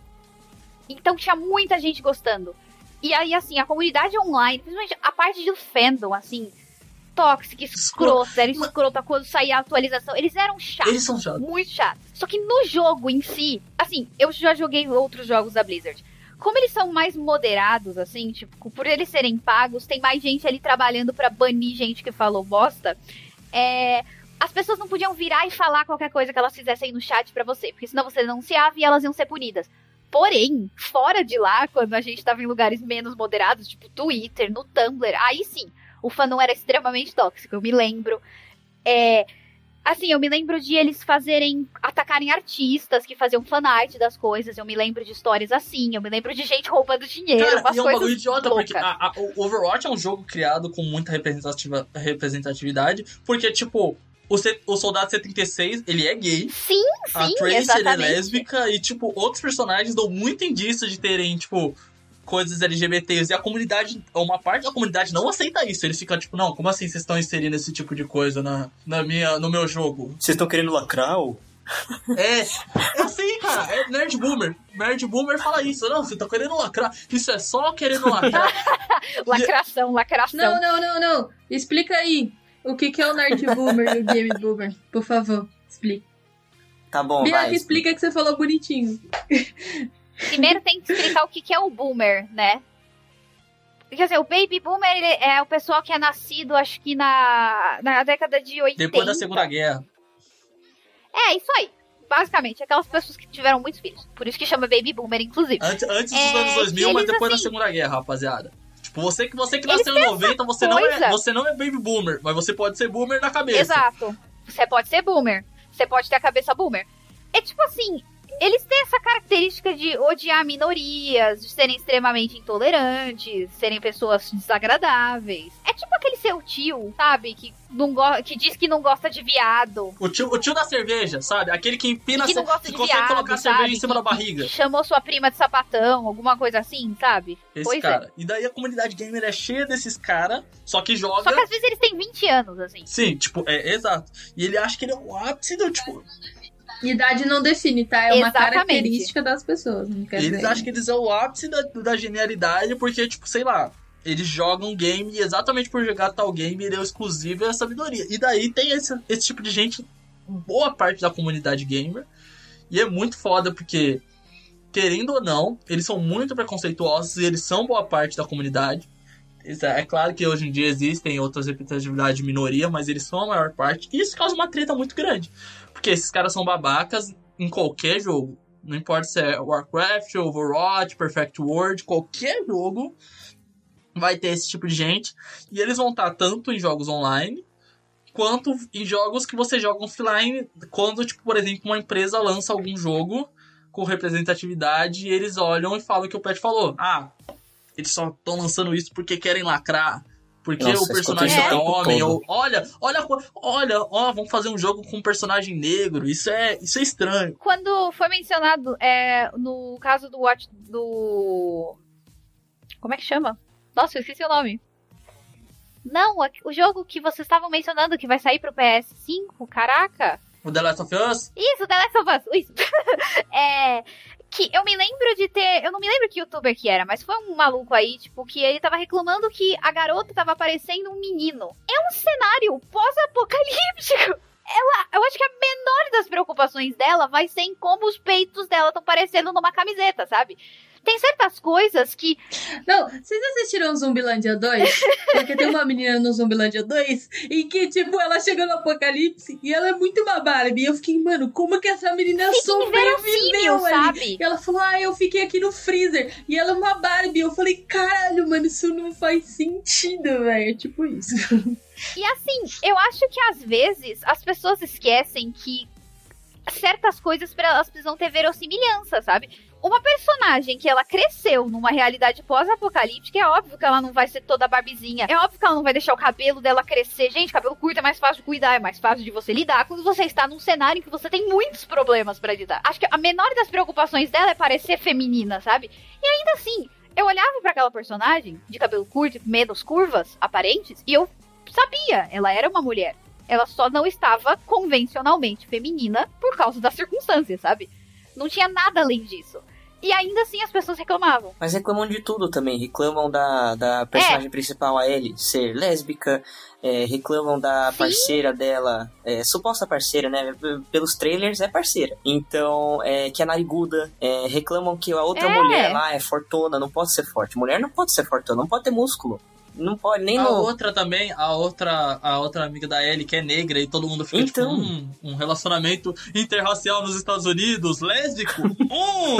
Então tinha muita gente gostando. E aí, assim, a comunidade online, principalmente a parte do fandom, assim, tóxica, escrota, era escrota quando saía a atualização. Eles eram chatos. Eles são chatos. muito chato. Só que no jogo em si, assim, eu já joguei outros jogos da Blizzard. Como eles são mais moderados, assim, tipo, por eles serem pagos, tem mais gente ali trabalhando pra banir gente que falou bosta. É, as pessoas não podiam virar e falar qualquer coisa que elas fizessem no chat pra você, porque senão você denunciava e elas iam ser punidas. Porém, fora de lá, quando a gente tava em lugares menos moderados, tipo Twitter, no Tumblr, aí sim, O fandom era extremamente tóxico, eu me lembro. É, Assim, eu me lembro de eles fazerem. atacarem artistas que faziam fanart das coisas. Eu me lembro de histórias assim. Eu me lembro de gente roubando dinheiro. Cara, umas e é um coisas bagulho idiota, loucas. porque a- a- o Overwatch é um jogo criado com muita representatividade, porque, tipo, o, C- o Soldado 76, ele é gay, Sim, a sim, Tracy, ele é lésbica, e, tipo, outros personagens dão muito indício de terem, tipo, coisas LGBTs, e a comunidade, uma parte da comunidade não aceita isso, eles ficam, tipo, não, como assim vocês estão inserindo esse tipo de coisa na, na minha, no meu jogo? Vocês estão querendo lacrar? ou? É, é assim, cara. É Nerd Boomer. Nerd Boomer fala isso. Não, você tá querendo lacrar. Isso é só querendo lacrar. Lacração, lacração. Não, não, não, não. Explica aí o que, que é o Nerd Boomer e o Game Boomer. Por favor, explica. Tá bom, Bianca, vai. explica que você falou bonitinho. Primeiro tem que explicar o que, que é o boomer, né? Porque assim, o baby boomer é o pessoal que é nascido, acho que na, na década de 80. Depois da Segunda Guerra. É, isso aí. Basicamente, aquelas pessoas que tiveram muitos filhos. Por isso que chama baby boomer, inclusive. Antes, antes dos É, anos 2000, que mas depois da assim- Segunda Guerra, rapaziada. Tipo, você que, você que nasceu em 90, você não, é, você não é baby boomer, mas você pode ser boomer na cabeça. Exato. Você pode ser boomer. Você pode ter a cabeça boomer. É tipo assim, eles têm essa característica de odiar minorias, de serem extremamente intolerantes, serem pessoas desagradáveis. É tipo aquele seu tio, sabe? Que, não go- que diz que não gosta de viado. O tio, o tio da cerveja, sabe? Aquele que empina, que não gosta que de consegue viado, colocar a sabe? cerveja em cima Que- da barriga. que chamou sua prima de sapatão, alguma coisa assim, sabe? Esse pois é. cara. E daí a comunidade gamer é cheia desses caras, só que joga. Só que às vezes eles têm 20 anos, assim. Sim, tipo, é exato. E ele acha que ele é o ápice do, tipo, Idade não define, tá? É uma Exatamente. característica das pessoas. Não quer Eles dizer. acham que eles são o ápice da, da genialidade, porque, tipo, sei lá, eles jogam game e exatamente por jogar tal game ele é exclusivo a essa minoria. E daí tem esse, esse tipo de gente, boa parte da comunidade gamer. E é muito foda porque, querendo ou não, eles são muito preconceituosos e eles são boa parte da comunidade. É é claro que hoje em dia existem outras representatividades de minoria, mas eles são a maior parte. E isso causa uma treta muito grande. Porque esses caras são babacas em qualquer jogo. Não importa se é Warcraft, Overwatch, Perfect World, qualquer jogo vai ter esse tipo de gente. E eles vão estar tanto em jogos online quanto em jogos que você joga offline. Quando, tipo, por exemplo, uma empresa lança algum jogo com representatividade e eles olham e falam o que o Pet falou. Ah, eles só estão lançando isso porque querem lacrar. Porque Nossa, o personagem é homem, ou olha, olha, olha, ó, vamos fazer um jogo com um personagem negro. Isso é, isso é estranho. Quando foi mencionado, é, no caso do Watch do. Como é que chama? Nossa, eu esqueci o nome. Não, a- o jogo que vocês estavam mencionando que vai sair pro PS5, caraca. O The Last of Us, Isso, The Last of Us, isso. é, que eu me lembro de ter, eu não me lembro que youtuber que era, mas foi um maluco aí, tipo, que ele tava reclamando que a garota tava parecendo um menino. É um cenário pós-apocalíptico. Ela, eu acho que a menor das preocupações dela vai ser em como os peitos dela estão parecendo numa camiseta, sabe? Tem certas coisas que Não, vocês assistiram Zumbilândia 2? Porque tem uma menina no Zumbilândia 2 em que, tipo, ela chega no apocalipse e ela é muito uma Barbie. E eu fiquei, mano, como que essa menina fica sobreviveu ali? sabe? E ela falou, ah, eu fiquei aqui no freezer. E ela é uma Barbie. Eu falei, caralho, mano, isso não faz sentido, velho. É tipo isso. E assim, eu acho que às vezes as pessoas esquecem que certas coisas pra elas precisam ter verossimilhança, sabe? Uma personagem que ela cresceu numa realidade pós-apocalíptica, é óbvio que ela não vai ser toda barbizinha. É óbvio que ela não vai deixar o cabelo dela crescer. Gente, cabelo curto é mais fácil de cuidar, é mais fácil de você lidar quando você está num cenário em que você tem muitos problemas pra lidar. Acho que a menor das preocupações dela é parecer feminina, sabe? E ainda assim, eu olhava pra aquela personagem de cabelo curto, menos curvas aparentes, e eu sabia, ela era uma mulher. Ela só não estava convencionalmente feminina por causa das circunstâncias, sabe? Não tinha nada além disso. E ainda assim as pessoas reclamavam. Mas reclamam de tudo também. Reclamam da, da personagem principal, a Ellie, ser lésbica. é, reclamam da Sim. parceira dela, é, suposta parceira, né? Pelos trailers é parceira. Então, é, que é nariguda. É, reclamam que a outra É. mulher lá é fortona, não pode ser forte. Mulher não pode ser fortona, não pode ter músculo. Não pode, nem a no. outra também, a outra, a outra amiga da Ellie, que é negra, e todo mundo fica Então. tipo, hum, um relacionamento interracial nos Estados Unidos, lésbico? hum!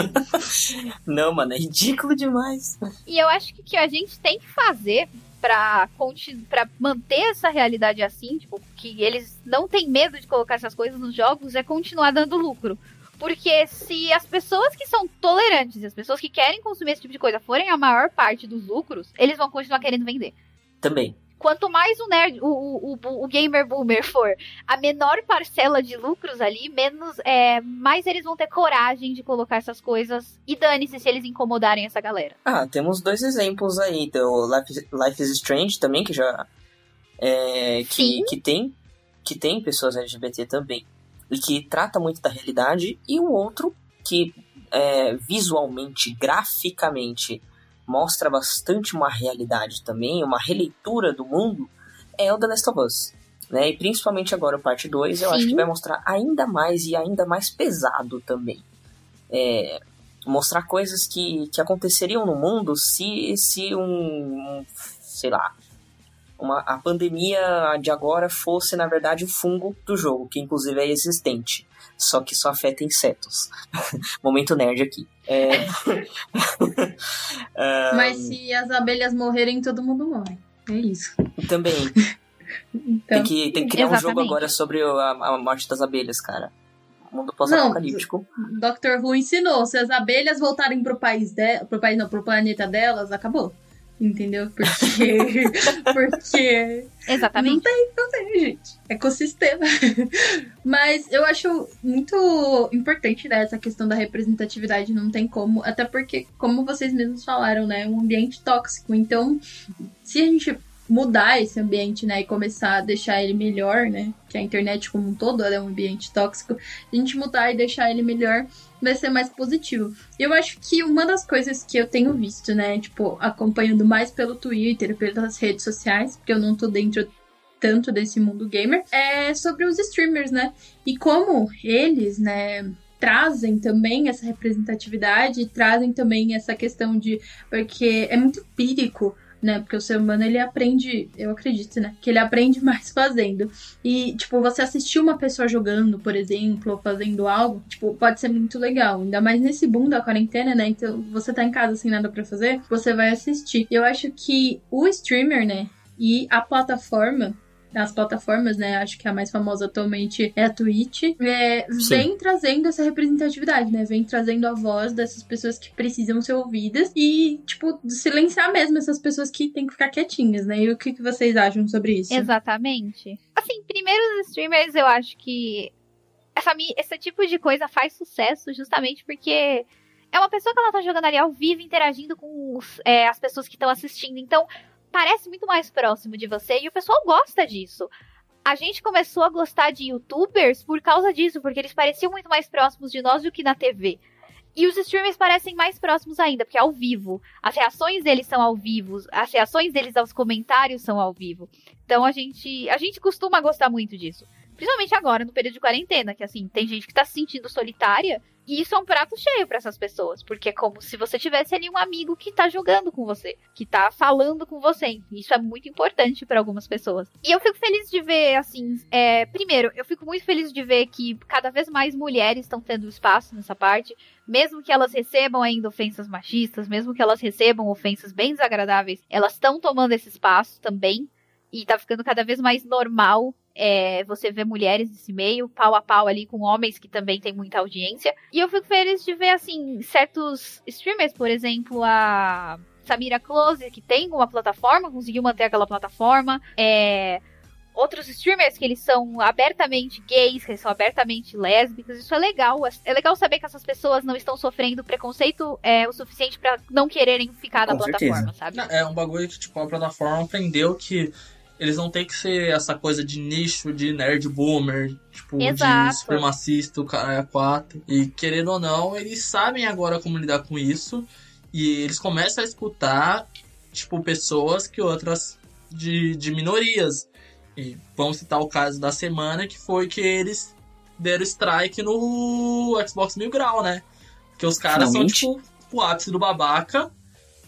Não, mano, é ridículo demais. E eu acho que o que a gente tem que fazer pra, continu- pra manter essa realidade assim, tipo, que eles não têm medo de colocar essas coisas nos jogos, é continuar dando lucro. Porque se as pessoas que são tolerantes, as pessoas que querem consumir esse tipo de coisa forem a maior parte dos lucros, eles vão continuar querendo vender. Também. Quanto mais o nerd, o, o, o, o gamer boomer for a menor parcela de lucros ali, menos é, mais eles vão ter coragem de colocar essas coisas. E dane-se se eles incomodarem essa galera. Ah, temos dois exemplos aí. Do Life, Life is Strange também, que já. É, que, Sim. que tem. Que tem pessoas LGBT também. E que trata muito da realidade. E o outro que é, visualmente, graficamente, mostra bastante uma realidade também, uma releitura do mundo, é o The Last of Us. Né? E principalmente agora, o parte 2, eu acho que vai mostrar ainda mais e ainda mais pesado também. É, mostrar coisas que, que aconteceriam no mundo se, se um, um, sei lá, uma, a pandemia de agora fosse, na verdade, o fungo do jogo, que inclusive é existente, só que só afeta insetos. Momento nerd aqui. É... Ah, Mas se as abelhas morrerem, todo mundo morre. É isso. Também, Então, tem que, tem que criar um jogo Exatamente. agora sobre a, a morte das abelhas, cara. Mundo pós-apocalíptico. Dr. Who ensinou, se as abelhas voltarem pro país de... pro país não, pro planeta delas, acabou. Entendeu? Porque porque não Exatamente. tem, não tem, gente. Ecossistema. Mas eu acho muito importante né, essa questão da representatividade, não tem como, até porque, como vocês mesmos falaram, né, é um ambiente tóxico. Então, se a gente mudar esse ambiente, né, e começar a deixar ele melhor, né, que a internet como um todo ela é um ambiente tóxico, a gente mudar e deixar ele melhor, vai ser mais positivo. Eu acho que uma das coisas que eu tenho visto, né, tipo, acompanhando mais pelo Twitter, pelas redes sociais, porque eu não tô dentro tanto desse mundo gamer, é sobre os streamers, né? E como eles, né, trazem também essa representatividade, trazem também essa questão de porque é muito empírico né? Porque o ser humano ele aprende, eu acredito, né? Que ele aprende mais fazendo. E, tipo, você assistir uma pessoa jogando, por exemplo, fazendo algo, tipo, pode ser muito legal. Ainda mais nesse boom da quarentena, né? Então, você tá em casa sem nada pra fazer, você vai assistir. Eu acho que o streamer, né? E a plataforma as plataformas, né? Acho que a mais famosa atualmente é a Twitch. É, vem trazendo essa representatividade, né? Vem trazendo a voz dessas pessoas que precisam ser ouvidas e, tipo, silenciar mesmo essas pessoas que têm que ficar quietinhas, né? E o que, que vocês acham sobre isso? Exatamente. Assim, primeiro os streamers, eu acho que essa, esse tipo de coisa faz sucesso justamente porque é uma pessoa que ela tá jogando ali ao vivo, interagindo com os- é, as pessoas que estão assistindo. Então, parece muito mais próximo de você e o pessoal gosta disso. A gente começou a gostar de youtubers por causa disso, porque eles pareciam muito mais próximos de nós do que na TV. E os streamers parecem mais próximos ainda, porque é ao vivo. As reações deles são ao vivo, as reações deles aos comentários são ao vivo. Então a gente, a gente costuma gostar muito disso. Principalmente agora, no período de quarentena, que assim, tem gente que tá se sentindo solitária. E isso é um prato cheio pra essas pessoas. Porque é como se você tivesse ali um amigo que tá jogando com você. Que tá falando com você. Isso é muito importante pra algumas pessoas. E eu fico feliz de ver, assim. é, primeiro, eu fico muito feliz de ver que cada vez mais mulheres estão tendo espaço nessa parte. Mesmo que elas recebam ainda ofensas machistas, mesmo que elas recebam ofensas bem desagradáveis, elas estão tomando esse espaço também. E tá ficando cada vez mais normal é, você ver mulheres nesse meio, pau a pau ali com homens que também tem muita audiência. E eu fico feliz de ver, assim, certos streamers, por exemplo, a Samira Close, que tem uma plataforma, conseguiu manter aquela plataforma. É, outros streamers que eles são abertamente gays, que eles são abertamente lésbicos. Isso é legal. É legal saber que essas pessoas não estão sofrendo preconceito é, o suficiente pra não quererem ficar na Com plataforma, sabe? É um bagulho que, tipo, a plataforma aprendeu que eles não tem que ser essa coisa de nicho, de nerd boomer, tipo, Exato. de supremacista, o cara é quatro. E querendo ou não, eles sabem agora como lidar com isso. E eles começam a escutar, tipo, pessoas que outras de, de minorias. E vamos citar o caso da semana, que foi que eles deram strike no Xbox Mil Grau, né? Porque os caras são, tipo, o ápice do babaca.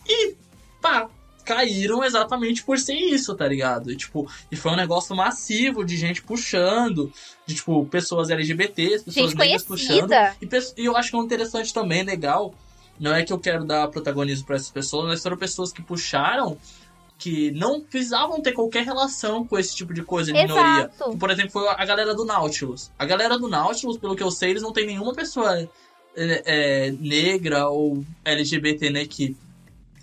E, pá, caíram exatamente por ser isso, tá ligado? E, tipo, e foi um negócio massivo de gente puxando, de, tipo, pessoas LGBTs, pessoas Gente negras puxando. E, e eu acho que é um interessante também, legal. Não é que eu quero dar protagonismo pra essas pessoas, mas foram pessoas que puxaram que não precisavam ter qualquer relação com esse tipo de coisa de minoria. Exato. Por exemplo, foi a galera do Nautilus. A galera do Nautilus, pelo que eu sei, eles não tem nenhuma pessoa é, é, negra ou LGBT, né? Que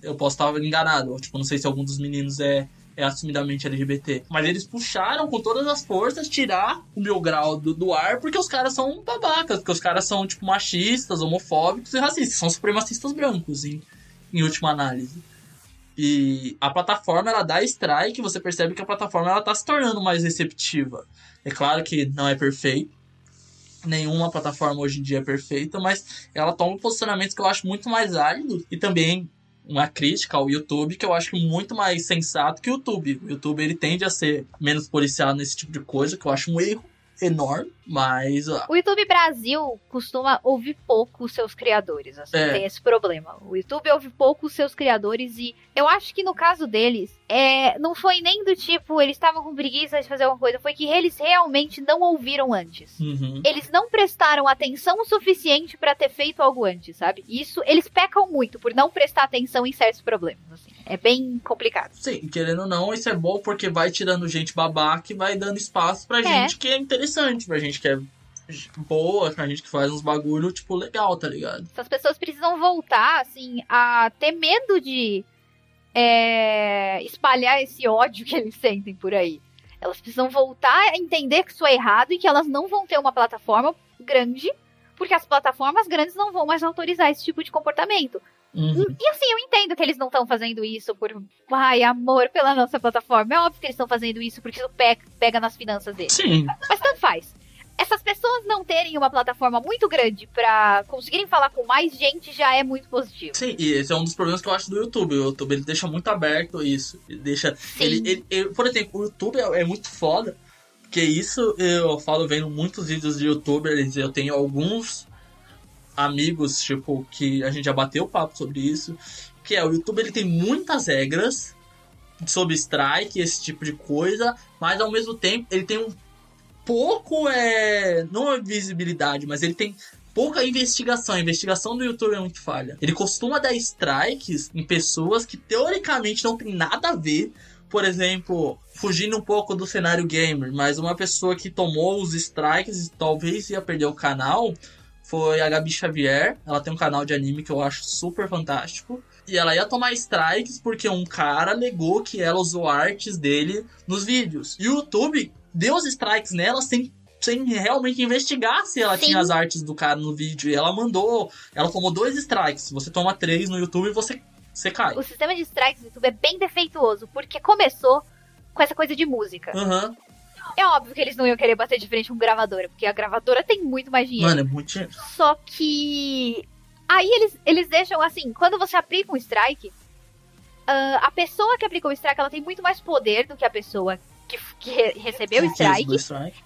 eu posso estar enganado. Tipo, não sei se algum dos meninos é, é assumidamente LGBT. Mas eles puxaram com todas as forças tirar o meu grau do, do ar porque os caras são babacas, porque os caras são, tipo, machistas, homofóbicos e racistas. São supremacistas brancos, em, em última análise. E a plataforma ela dá strike, você percebe que a plataforma ela tá se tornando mais receptiva. É claro que não é perfeito. Nenhuma plataforma hoje em dia é perfeita, mas ela toma posicionamentos que eu acho muito mais áridos e também uma crítica ao YouTube que eu acho muito mais sensato que o YouTube. O YouTube ele tende a ser menos policial nesse tipo de coisa, que eu acho um erro enorme, mas O YouTube Brasil costuma ouvir pouco os seus criadores, assim, É. tem esse problema. O YouTube ouve pouco os seus criadores e eu acho que no caso deles, é, não foi nem do tipo, eles estavam com preguiça de fazer alguma coisa, foi que eles realmente não ouviram antes. uhum. Eles não prestaram atenção o suficiente pra ter feito algo antes, sabe? Isso, eles pecam muito por não prestar atenção em certos problemas, assim. É bem complicado. Sim, querendo ou não, isso é bom porque vai tirando gente babaca e vai dando espaço pra É. gente que é interessante, pra gente que é boa, pra gente que faz uns bagulho, tipo, legal, tá ligado? Essas pessoas precisam voltar, assim, a ter medo de é, espalhar esse ódio que eles sentem por aí. Elas precisam voltar a entender que isso é errado e que elas não vão ter uma plataforma grande, porque as plataformas grandes não vão mais autorizar esse tipo de comportamento. Uhum. E assim, eu entendo que eles não estão fazendo isso por, ai, amor pela nossa plataforma. É óbvio que eles estão fazendo isso porque isso pe- pega nas finanças deles. Sim, Mas tanto faz. Essas pessoas não terem uma plataforma muito grande pra conseguirem falar com mais gente já é muito positivo. sim, e esse é um dos problemas que eu acho do YouTube. O YouTube ele deixa muito aberto isso. Ele deixa. Ele, ele- ele- por exemplo, o YouTube é, é muito foda. Porque isso eu falo vendo muitos vídeos de youtubers. Eu tenho alguns amigos, tipo, que a gente já bateu papo sobre isso. Que é, o YouTube ele tem muitas regras sobre strike, esse tipo de coisa, mas ao mesmo tempo ele tem um pouco, é, não é visibilidade, mas ele tem pouca investigação. A investigação do YouTube é muito falha. Ele costuma dar strikes em pessoas que teoricamente não tem nada a ver. Por exemplo, fugindo um pouco do cenário gamer, mas uma pessoa que tomou os strikes e talvez ia perder o canal foi a Gabi Xavier. Ela tem um canal de anime que eu acho super fantástico. E ela ia tomar strikes porque um cara alegou que ela usou artes dele nos vídeos. E o YouTube deu os strikes nela sem, sem realmente investigar se ela Sim. tinha as artes do cara no vídeo. E ela mandou. Ela tomou dois strikes. Você toma três no YouTube, você, você cai. O sistema de strikes do YouTube é bem defeituoso, porque começou com essa coisa de música. Aham. É óbvio que eles não iam querer bater de frente com gravadora, porque a gravadora tem muito mais dinheiro. Mano, é muito dinheiro. Só que. Aí eles, eles deixam assim, quando você aplica um strike, ah, a pessoa que aplicou o strike ela tem muito mais poder do que a pessoa que, que re- recebeu o strike. strike.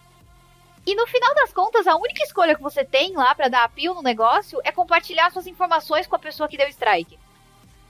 E no final das contas, a única escolha que você tem lá pra dar apio no negócio é compartilhar suas informações com a pessoa que deu strike.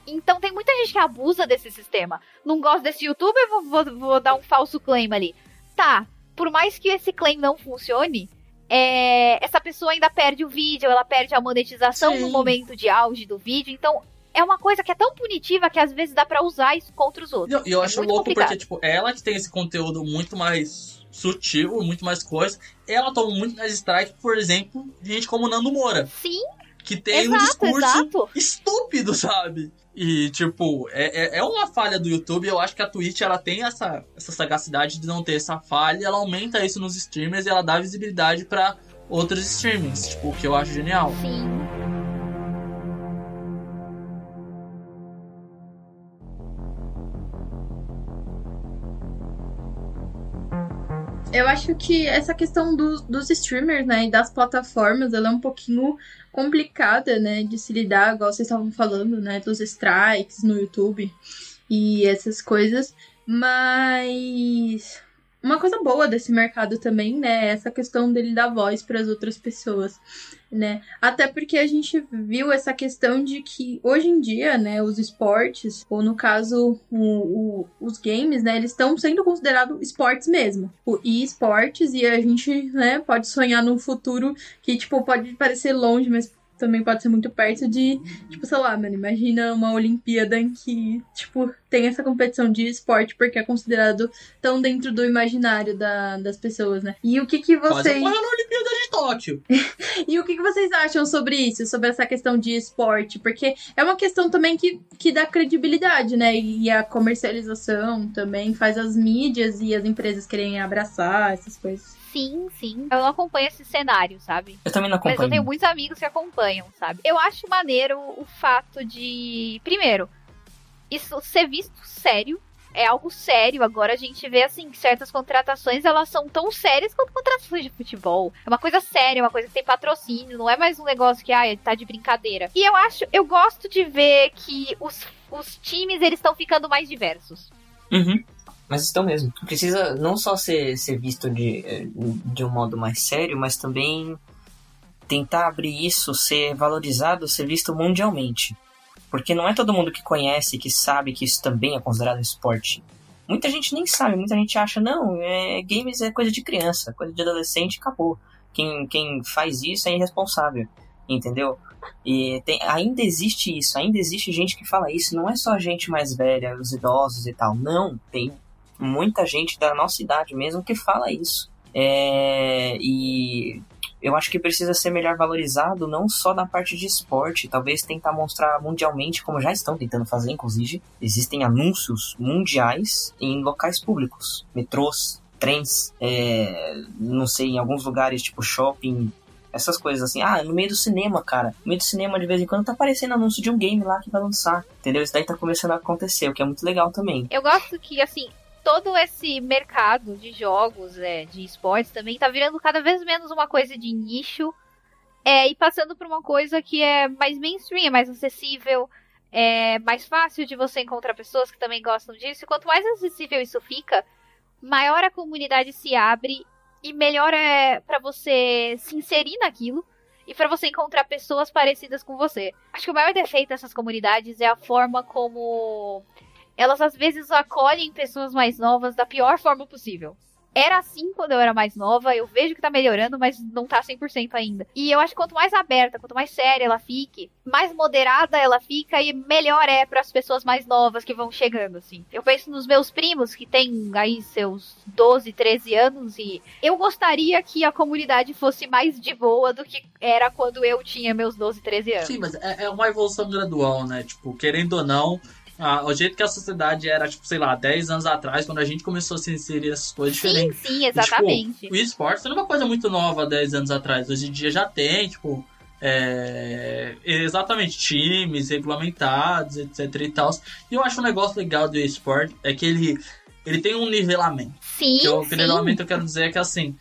Então tem muita gente que abusa desse sistema. Não gosto desse youtuber, vou, vou, vou dar um falso claim ali. Tá, por mais que esse claim não funcione, é, essa pessoa ainda perde o vídeo, ela perde a monetização Sim. no momento de auge do vídeo. Então é uma coisa que é tão punitiva que às vezes dá pra usar isso contra os outros. eu, e eu É acho louco complicado. porque, tipo, ela que tem esse conteúdo muito mais sutil, muito mais coisa, ela toma muito mais strike, por exemplo, de gente como Nando Moura, Sim, que tem um exato, discurso exato. estúpido, sabe? E, tipo, é, é, é uma falha do YouTube. Eu acho que a Twitch ela tem essa, essa sagacidade de não ter essa falha. Ela aumenta isso nos streamers e ela dá visibilidade pra outros streamings. Tipo, o que eu acho genial. Sim. Eu acho que essa questão do- dos streamers, né, e das plataformas, ela é um pouquinho complicada, né, de se lidar, igual vocês estavam falando, né, dos strikes no YouTube e essas coisas. Mas uma coisa boa desse mercado também, né, essa questão dele dar voz para as outras pessoas, né? Até porque a gente viu essa questão de que hoje em dia, né, os esportes, ou no caso o- o- os games, né, eles estão sendo considerados esportes mesmo. O e-esportes, e a gente, né, pode sonhar num futuro que, tipo, pode parecer longe, mas também pode ser muito perto de, tipo, sei lá, mano, imagina uma Olimpíada em que, tipo, tem essa competição de esporte porque é considerado tão dentro do imaginário da, das pessoas, né? E o que que Quase vocês... ocorreu na Olimpíada de Tóquio. E o que que vocês acham sobre isso, sobre essa questão de esporte? Porque é uma questão também que, que dá credibilidade, né? E a comercialização também faz as mídias e as empresas querem abraçar essas coisas. Sim, sim. Eu não acompanho esse cenário, sabe? Eu também não Mas eu acompanho. tenho muitos amigos que acompanham, sabe? Eu acho maneiro o fato de. Primeiro, isso ser visto sério. É algo sério. Agora a gente vê, assim, que certas contratações elas são tão sérias quanto contratações de futebol. É uma coisa séria, é uma coisa que tem patrocínio. Não é mais um negócio que, ah, tá de brincadeira. E eu acho, eu gosto de ver que os, os times eles estão ficando mais diversos. Uhum. Mas estão mesmo. Precisa não só ser, ser visto de, eh, de um modo mais sério, mas também tentar abrir isso, ser valorizado, ser visto mundialmente. Porque não é todo mundo que conhece, que sabe que isso também é considerado esporte. Muita gente nem sabe, muita gente acha, não, é, games é coisa de criança, coisa de adolescente, acabou. Quem, quem faz isso é irresponsável, entendeu? E tem, ainda existe isso, ainda existe gente que fala isso, não é só gente mais velha, os idosos e tal, não, tem muita gente da nossa idade mesmo que fala isso. É, e eu acho que precisa ser melhor valorizado não só na parte de esporte, talvez tentar mostrar mundialmente, como já estão tentando fazer, inclusive. Existem anúncios mundiais em locais públicos, metrôs, trens, é, não sei, em alguns lugares tipo shopping, essas coisas assim. Ah, no meio do cinema, cara. No meio do cinema, de vez em quando, tá aparecendo anúncio de um game lá que vai lançar. Entendeu? Isso daí tá começando a acontecer, o que é muito legal também. Eu gosto que, assim, todo esse mercado de jogos, é, de esportes também, tá virando cada vez menos uma coisa de nicho é, e passando por uma coisa que é mais mainstream, é mais acessível, é mais fácil de você encontrar pessoas que também gostam disso. E quanto mais acessível isso fica, maior a comunidade se abre e melhor é para você se inserir naquilo e para você encontrar pessoas parecidas com você. Acho que o maior defeito dessas comunidades é a forma como elas às vezes acolhem pessoas mais novas da pior forma possível. Era assim quando eu era mais nova, eu vejo que tá melhorando, mas não tá 100% ainda. E eu acho que quanto mais aberta, quanto mais séria ela fique, mais moderada ela fica e melhor é para as pessoas mais novas que vão chegando, assim. Eu penso nos meus primos que têm aí seus 12, 13 anos e eu gostaria que a comunidade fosse mais de boa do que era quando eu tinha meus 12, 13 anos. Sim, mas é, é uma evolução gradual, né? Tipo, querendo ou não, ah, o jeito que a sociedade era, tipo, sei lá, 10 anos atrás, quando a gente começou a se inserir essas coisas Sim, diferentes. sim, E, exatamente. tipo, o esporte não é uma coisa muito nova há 10 anos atrás. Hoje em dia já tem, tipo, é, exatamente, times regulamentados, etc e tal. E eu acho um negócio legal do esporte é que ele, ele tem um nivelamento. sim, Que o sim. nivelamento eu quero dizer é que assim,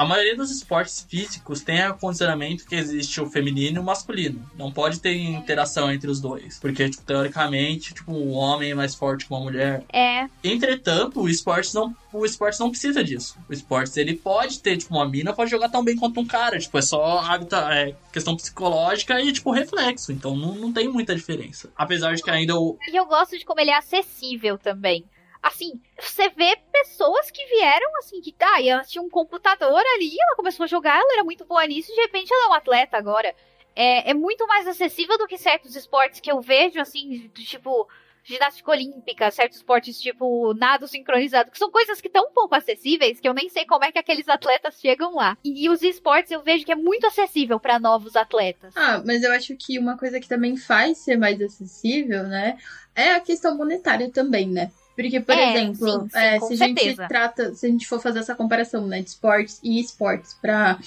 a maioria dos esportes físicos tem o condicionamento que existe o feminino e o masculino. Não pode ter interação entre os dois. Porque, tipo, teoricamente, tipo, um homem é mais forte que uma mulher. É, Entretanto, o esporte não, o esporte não precisa disso. O esporte, ele pode ter, tipo, uma mina pode jogar tão bem quanto um cara. Tipo, é só hábito, é, questão psicológica e, tipo, reflexo. Então não, não tem muita diferença. Apesar de que ainda o, E eu gosto de como ele é acessível também. Assim, você vê pessoas que vieram assim, que tá, e ela tinha um computador ali, ela começou a jogar, ela era muito boa nisso, e de repente ela é um atleta agora. É, é muito mais acessível do que certos esportes que eu vejo, assim, do tipo ginástica olímpica, certos esportes tipo nado sincronizado, que são coisas que tão pouco acessíveis que eu nem sei como é que aqueles atletas chegam lá. E os esportes eu vejo que é muito acessível para novos atletas. Ah, mas eu acho que uma coisa que também faz ser mais acessível, né, é a questão monetária também, né? Porque, por É, exemplo, sim, sim, é, se a gente trata, se a gente for fazer essa comparação, né, de esportes e esportes para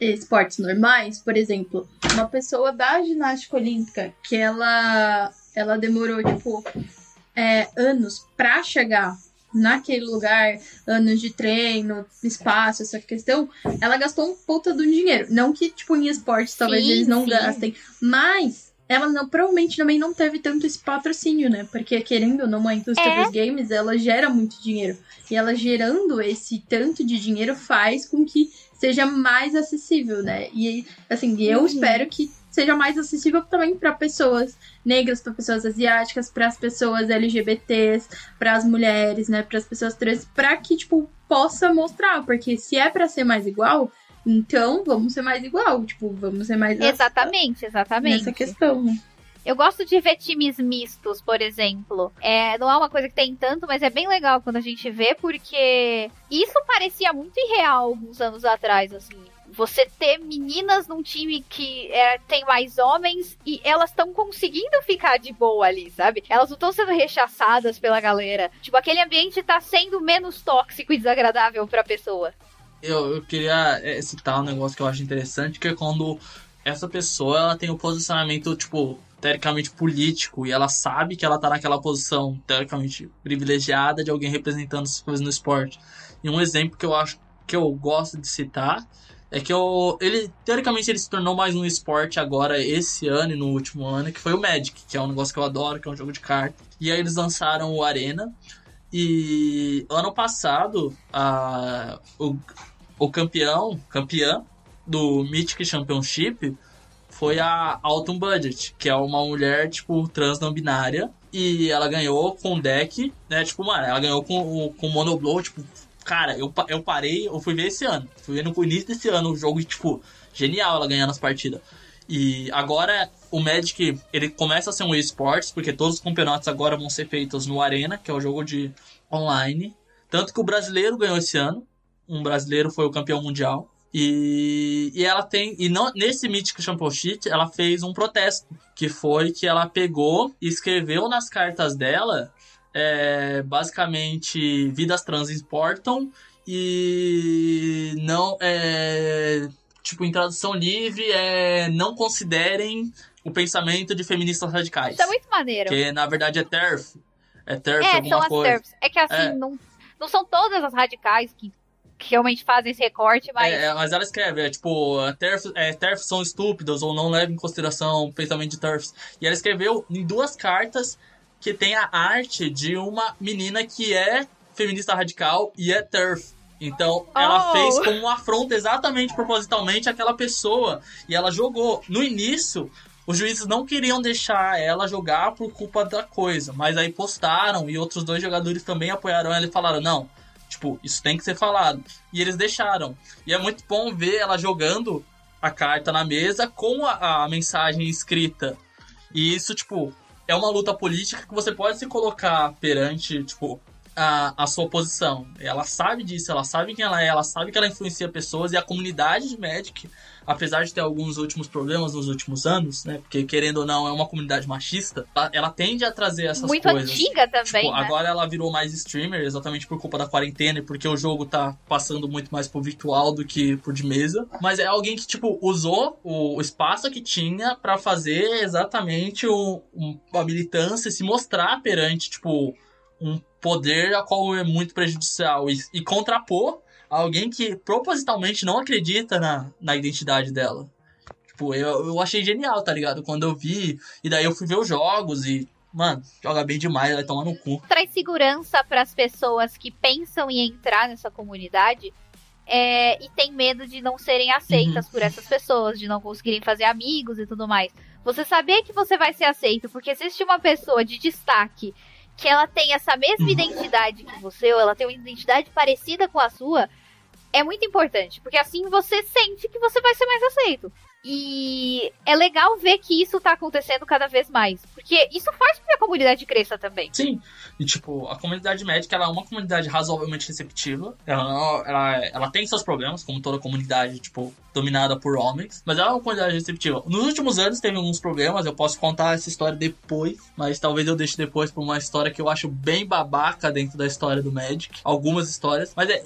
esportes normais, por exemplo, uma pessoa da ginástica olímpica que ela ela demorou tipo é, anos pra chegar naquele lugar, anos de treino, espaço, essa questão, ela gastou um puta do dinheiro. Não que, tipo, em esportes talvez Sim, eles não sim. gastem, mas ela não, provavelmente também não teve tanto esse patrocínio, né? Porque, querendo ou não, a indústria É. dos games, ela gera muito dinheiro. E ela gerando esse tanto de dinheiro faz com que seja mais acessível, né? E, assim, eu Uhum. espero que seja mais acessível também para pessoas negras, para pessoas asiáticas, para as pessoas LGBTs, para as mulheres, né, para as pessoas trans, para que tipo possa mostrar, porque se é para ser mais igual, Então, vamos ser mais igual. Tipo, vamos ser mais Exatamente, exatamente. nessa questão, né? Eu gosto de ver times mistos, por exemplo. É, não é uma coisa que tem tanto, mas é bem legal quando a gente vê, porque isso parecia muito irreal alguns anos atrás, assim. Você ter meninas num time que é, tem mais homens e elas estão conseguindo ficar de boa ali, sabe? Elas não estão sendo rechaçadas pela galera. Tipo, aquele ambiente tá sendo menos tóxico e desagradável pra pessoa. Eu, eu queria é, citar um negócio que eu acho interessante, que é quando essa pessoa ela tem o posicionamento, tipo, teoricamente político, e ela sabe que ela tá naquela posição, teoricamente privilegiada, de alguém representando essas coisas no esporte. E um exemplo que eu acho que eu gosto de citar é que eu, ele, teoricamente, ele se tornou mais um esporte agora, esse ano e no último ano, que foi o Magic, que é um negócio que eu adoro, que é um jogo de cartas. E aí eles lançaram o Arena, e ano passado, a, o, o campeão, campeã do Mythic Championship foi a Autumn Budget, que é uma mulher, tipo, trans não binária. E ela ganhou com deck, né? Tipo, mano, ela ganhou com, com monoblow, tipo, cara, eu, eu parei, eu fui ver esse ano. Fui ver no início desse ano o jogo, tipo, genial ela ganhando as partidas. E agora o Magic, ele começa a ser um esportes, porque todos os campeonatos agora vão ser feitos no Arena, que é o jogo de online. Tanto que o brasileiro ganhou esse ano. Um brasileiro foi o campeão mundial. E, e ela tem. E não, nesse Mythic Championship, ela fez um protesto. Que foi que ela pegou e escreveu nas cartas dela. é, basicamente, vidas trans importam. E não. É, tipo, em tradução livre, é, não considerem o pensamento de feministas radicais. Isso é muito maneiro. Que na verdade é TERF. É TERF É, alguma são as coisa. TERFs. É que assim, É. Não, não são todas as radicais que, que realmente fazem esse recorte, mas. É, é, mas ela escreve, é tipo, TERF, é, TERFs são estúpidas ou não levam em consideração o pensamento de TERFs. E ela escreveu em duas cartas que tem a arte de uma menina que é feminista radical e é TERF. Então, ela Oh. fez como uma afronta exatamente propositalmente aquela pessoa. E ela jogou. No início, os juízes não queriam deixar ela jogar por culpa da coisa. Mas aí postaram e outros dois jogadores também apoiaram ela e falaram: não, tipo, isso tem que ser falado. E eles deixaram. E é muito bom ver ela jogando a carta na mesa com a, a mensagem escrita. E isso, tipo, é uma luta política que você pode se colocar perante, tipo, a, a sua posição. Ela sabe disso, ela sabe quem ela é, ela sabe que ela influencia pessoas e a comunidade de Magic, apesar de ter alguns últimos problemas nos últimos anos, né? Porque querendo ou não, é uma comunidade machista, ela, ela tende a trazer essas muito coisas. antiga também, Tipo, né? agora ela virou mais streamer, exatamente por culpa da quarentena e porque o jogo tá passando muito mais pro virtual do que pro de mesa. Mas é alguém que, tipo, usou o, espaço que tinha pra fazer exatamente o, um- a militância e se mostrar perante, tipo, um poder a qual é muito prejudicial e, e contrapor alguém que propositalmente não acredita na, na identidade dela. Tipo, eu, eu achei genial, tá ligado? Quando eu vi, e daí eu fui ver os jogos e, mano, joga bem demais, vai tomar no cu. Traz segurança para as pessoas que pensam em entrar nessa comunidade é, e tem medo de não serem aceitas Uhum. por essas pessoas, de não conseguirem fazer amigos e tudo mais. Você saber que você vai ser aceito, porque existe uma pessoa de destaque que ela tem essa mesma Uhum. identidade que você, ou ela tem uma identidade parecida com a sua, é muito importante, porque assim você sente que você vai ser mais aceito. E é legal ver que isso tá acontecendo cada vez mais, porque isso faz com que a comunidade cresça também. Sim, e tipo, a comunidade médica ela é uma comunidade razoavelmente receptiva. Ela, ela, ela tem seus problemas, como toda comunidade, tipo, dominada por homens, mas ela é uma comunidade receptiva. Nos últimos anos teve alguns problemas, eu posso contar essa história depois, mas talvez eu deixe depois pra uma história que eu acho bem babaca dentro da história do Magic. Algumas histórias, mas é,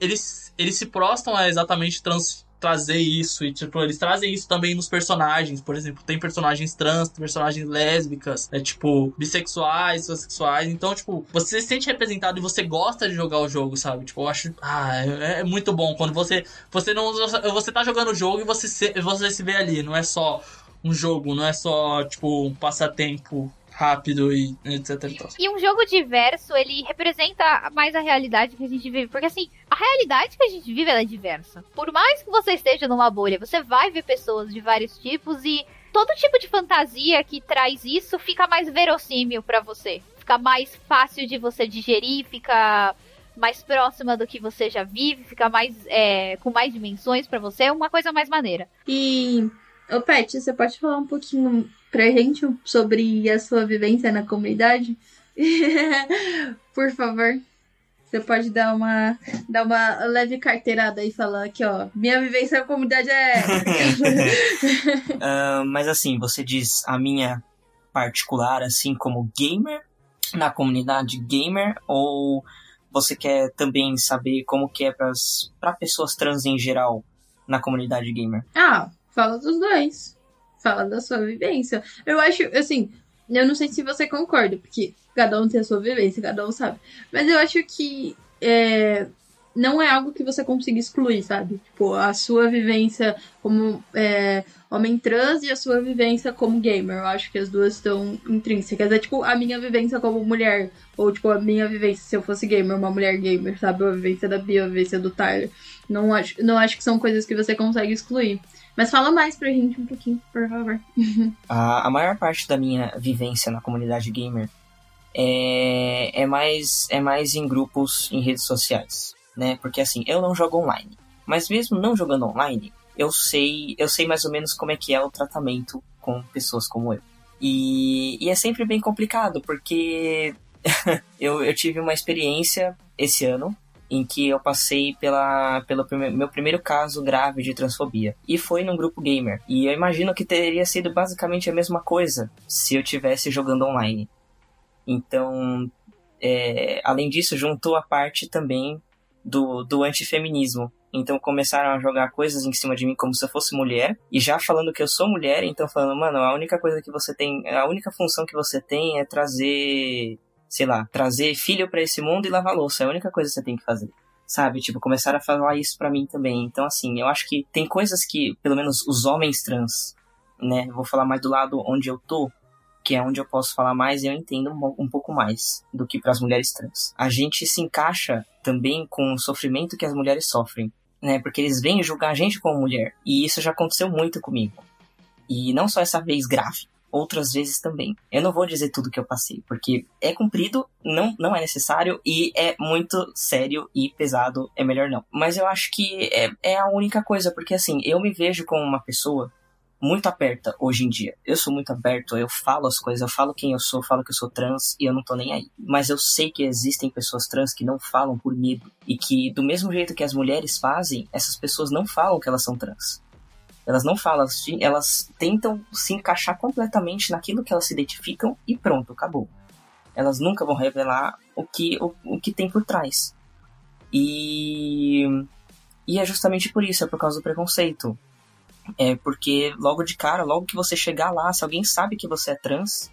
eles, eles se prostam a exatamente trans trazer isso e tipo eles trazem isso também nos personagens por exemplo tem personagens trans personagens lésbicas é tipo bissexuais transexuais então tipo você se sente representado e você gosta de jogar o jogo sabe? Tipo eu acho ah é, é muito bom quando você você não você tá jogando o jogo e você se, você se vê ali não é só um jogo não é só tipo um passatempo rápido e etc e. E um jogo diverso, ele representa mais a realidade que a gente vive. Porque assim, a realidade que a gente vive ela é diversa. Por mais que você esteja numa bolha, você vai ver pessoas de vários tipos e todo tipo de fantasia que traz isso fica mais verossímil pra você. Fica mais fácil de você digerir, fica mais próxima do que você já vive, ficar mais é, com mais dimensões pra você, é uma coisa mais maneira. E, ô Pet, você pode falar um pouquinho pra gente sobre a sua vivência na comunidade? Por favor. Você pode dar uma, dar uma leve carteirada e falar aqui, ó. Minha vivência na comunidade é. Ah, mas assim, você diz a minha particular, assim como gamer, na comunidade gamer, ou você quer também saber como que é para pessoas trans em geral na comunidade gamer? ah, fala dos dois. Fala da sua vivência. Eu acho, assim, eu não sei se você concorda, porque cada um tem a sua vivência, cada um sabe. Mas eu acho que é, não é algo que você consiga excluir, sabe? Tipo, a sua vivência como é, homem trans e a sua vivência como gamer. Eu acho que as duas estão intrínsecas. É tipo a minha vivência como mulher. Ou tipo, a minha vivência se eu fosse gamer, uma mulher gamer, sabe? A vivência da Bia, a vivência do Tyler. Não acho, não acho que são coisas que você consegue excluir. Mas fala mais pra gente um pouquinho, por favor. A, a maior parte da minha vivência na comunidade gamer é, é, mais, é mais em grupos em redes sociais, né? Porque assim, eu não jogo online. Mas mesmo não jogando online, eu sei, eu sei mais ou menos como é que é o tratamento com pessoas como eu. E, e é sempre bem complicado, porque eu, eu tive uma experiência esse ano em que eu passei pela, pelo prime meu primeiro caso grave de transfobia. E foi num grupo gamer. E eu imagino que teria sido basicamente a mesma coisa se eu tivesse jogando online. Então, é, além disso, juntou a parte também do, do antifeminismo. Então começaram a jogar coisas em cima de mim como se eu fosse mulher. E já falando que eu sou mulher, então falando, mano, a única coisa que você tem, a única função que você tem é trazer sei lá, trazer filho para esse mundo e lavar louça. É a única coisa que você tem que fazer. Sabe? Tipo, começaram a falar isso para mim também. Então, assim, eu acho que tem coisas que, pelo menos os homens trans, né? Vou falar mais do lado onde eu tô, que é onde eu posso falar mais e eu entendo um, pouco mais do que para as mulheres trans. A gente se encaixa também com o sofrimento que as mulheres sofrem, né? Porque eles vêm julgar a gente como mulher. E isso já aconteceu muito comigo. E não só essa vez grave, outras vezes também. Eu não vou dizer tudo que eu passei, porque é cumprido, não, não é necessário e é muito sério e pesado, é melhor não. Mas eu acho que é, é a única coisa, porque assim, eu me vejo como uma pessoa muito aberta hoje em dia. Eu sou muito aberto, eu falo as coisas, eu falo quem eu sou, falo que eu sou trans e eu não tô nem aí. Mas eu sei que existem pessoas trans que não falam por medo e que do mesmo jeito que as mulheres fazem, essas pessoas não falam que elas são trans. Elas não falam, elas tentam se encaixar completamente naquilo que elas se identificam e pronto, acabou. Elas nunca vão revelar o que, o, o que tem por trás. E, e é justamente por isso, é por causa do preconceito. É porque logo de cara, logo que você chegar lá, se alguém sabe que você é trans,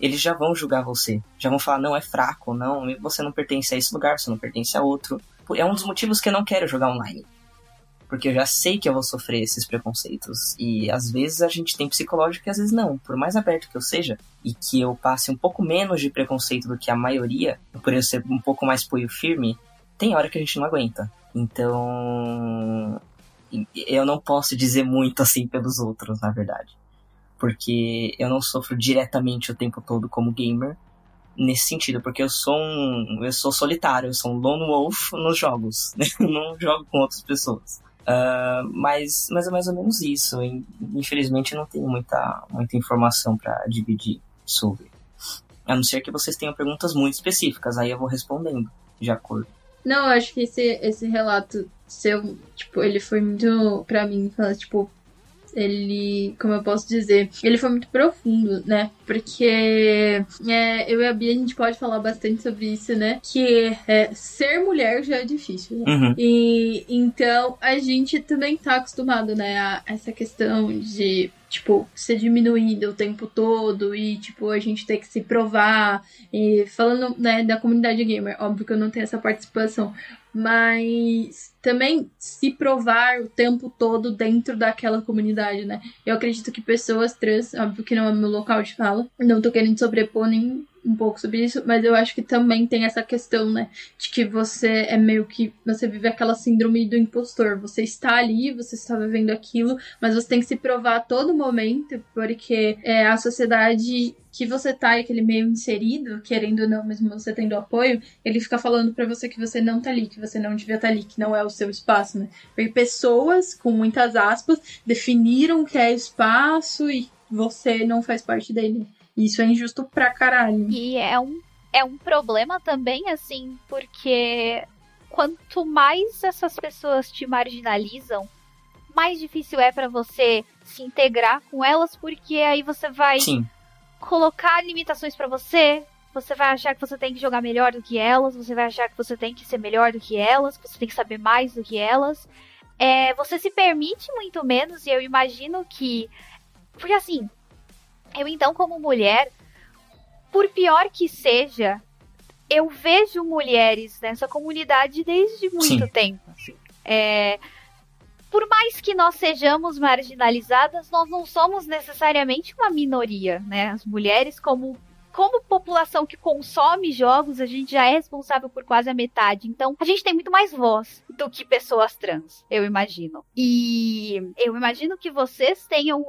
eles já vão julgar você. Já vão falar, não, é fraco, não, você não pertence a esse lugar, você não pertence a outro. É um dos motivos que eu não quero jogar online porque eu já sei que eu vou sofrer esses preconceitos. E às vezes a gente tem psicológico e às vezes não. Por mais aberto que eu seja, e que eu passe um pouco menos de preconceito do que a maioria, por eu ser um pouco mais punho firme, tem hora que a gente não aguenta. Então. Eu não posso dizer muito assim pelos outros, na verdade. Porque eu não sofro diretamente o tempo todo como gamer, nesse sentido, porque eu sou um. Eu sou solitário, eu sou um lone wolf nos jogos. eu não jogo com outras pessoas. Uh, mas, mas é mais ou menos isso. Infelizmente, não tenho muita, muita informação para dividir sobre. A não ser que vocês tenham perguntas muito específicas, aí eu vou respondendo de acordo. Não, eu acho que esse, esse relato seu, tipo, ele foi muito, pra mim, tipo, ele, como eu posso dizer, ele foi muito profundo, né? Porque é, eu e a Bia, a gente pode falar bastante sobre isso, né? Que é, ser mulher já é difícil, né? Uhum. E então a gente também tá acostumado, né? A essa questão de tipo, ser diminuída o tempo todo e, tipo, a gente ter que se provar. E falando, né, da comunidade gamer, óbvio que eu não tenho essa participação, mas também se provar o tempo todo dentro daquela comunidade, né? Eu acredito que pessoas trans, óbvio que não é meu local de fala, não tô querendo sobrepor nem um pouco sobre isso, mas eu acho que também tem essa questão, né? De que você é meio que. Você vive aquela síndrome do impostor. Você está ali, você está vivendo aquilo, mas você tem que se provar a todo momento, porque é, a sociedade que você tá aquele meio inserido, querendo ou não, mesmo você tendo apoio, ele fica falando para você que você não tá ali, que você não devia estar tá ali, que não é o seu espaço, né? Porque pessoas, com muitas aspas, definiram que é espaço e você não faz parte dele. Isso é injusto pra caralho. E é um, é um problema também, assim, porque quanto mais essas pessoas te marginalizam, mais difícil é para você se integrar com elas, porque aí você vai Sim. colocar limitações para você. Você vai achar que você tem que jogar melhor do que elas, você vai achar que você tem que ser melhor do que elas, que você tem que saber mais do que elas. É, você se permite muito menos, e eu imagino que. Porque assim, eu então, como mulher, por pior que seja, eu vejo mulheres nessa comunidade desde muito Sim. tempo. assim. É, por mais que nós sejamos marginalizadas, nós não somos necessariamente uma minoria, né? As mulheres, como, como população que consome jogos, a gente já é responsável por quase a metade. Então, a gente tem muito mais voz do que pessoas trans, eu imagino. E eu imagino que vocês tenham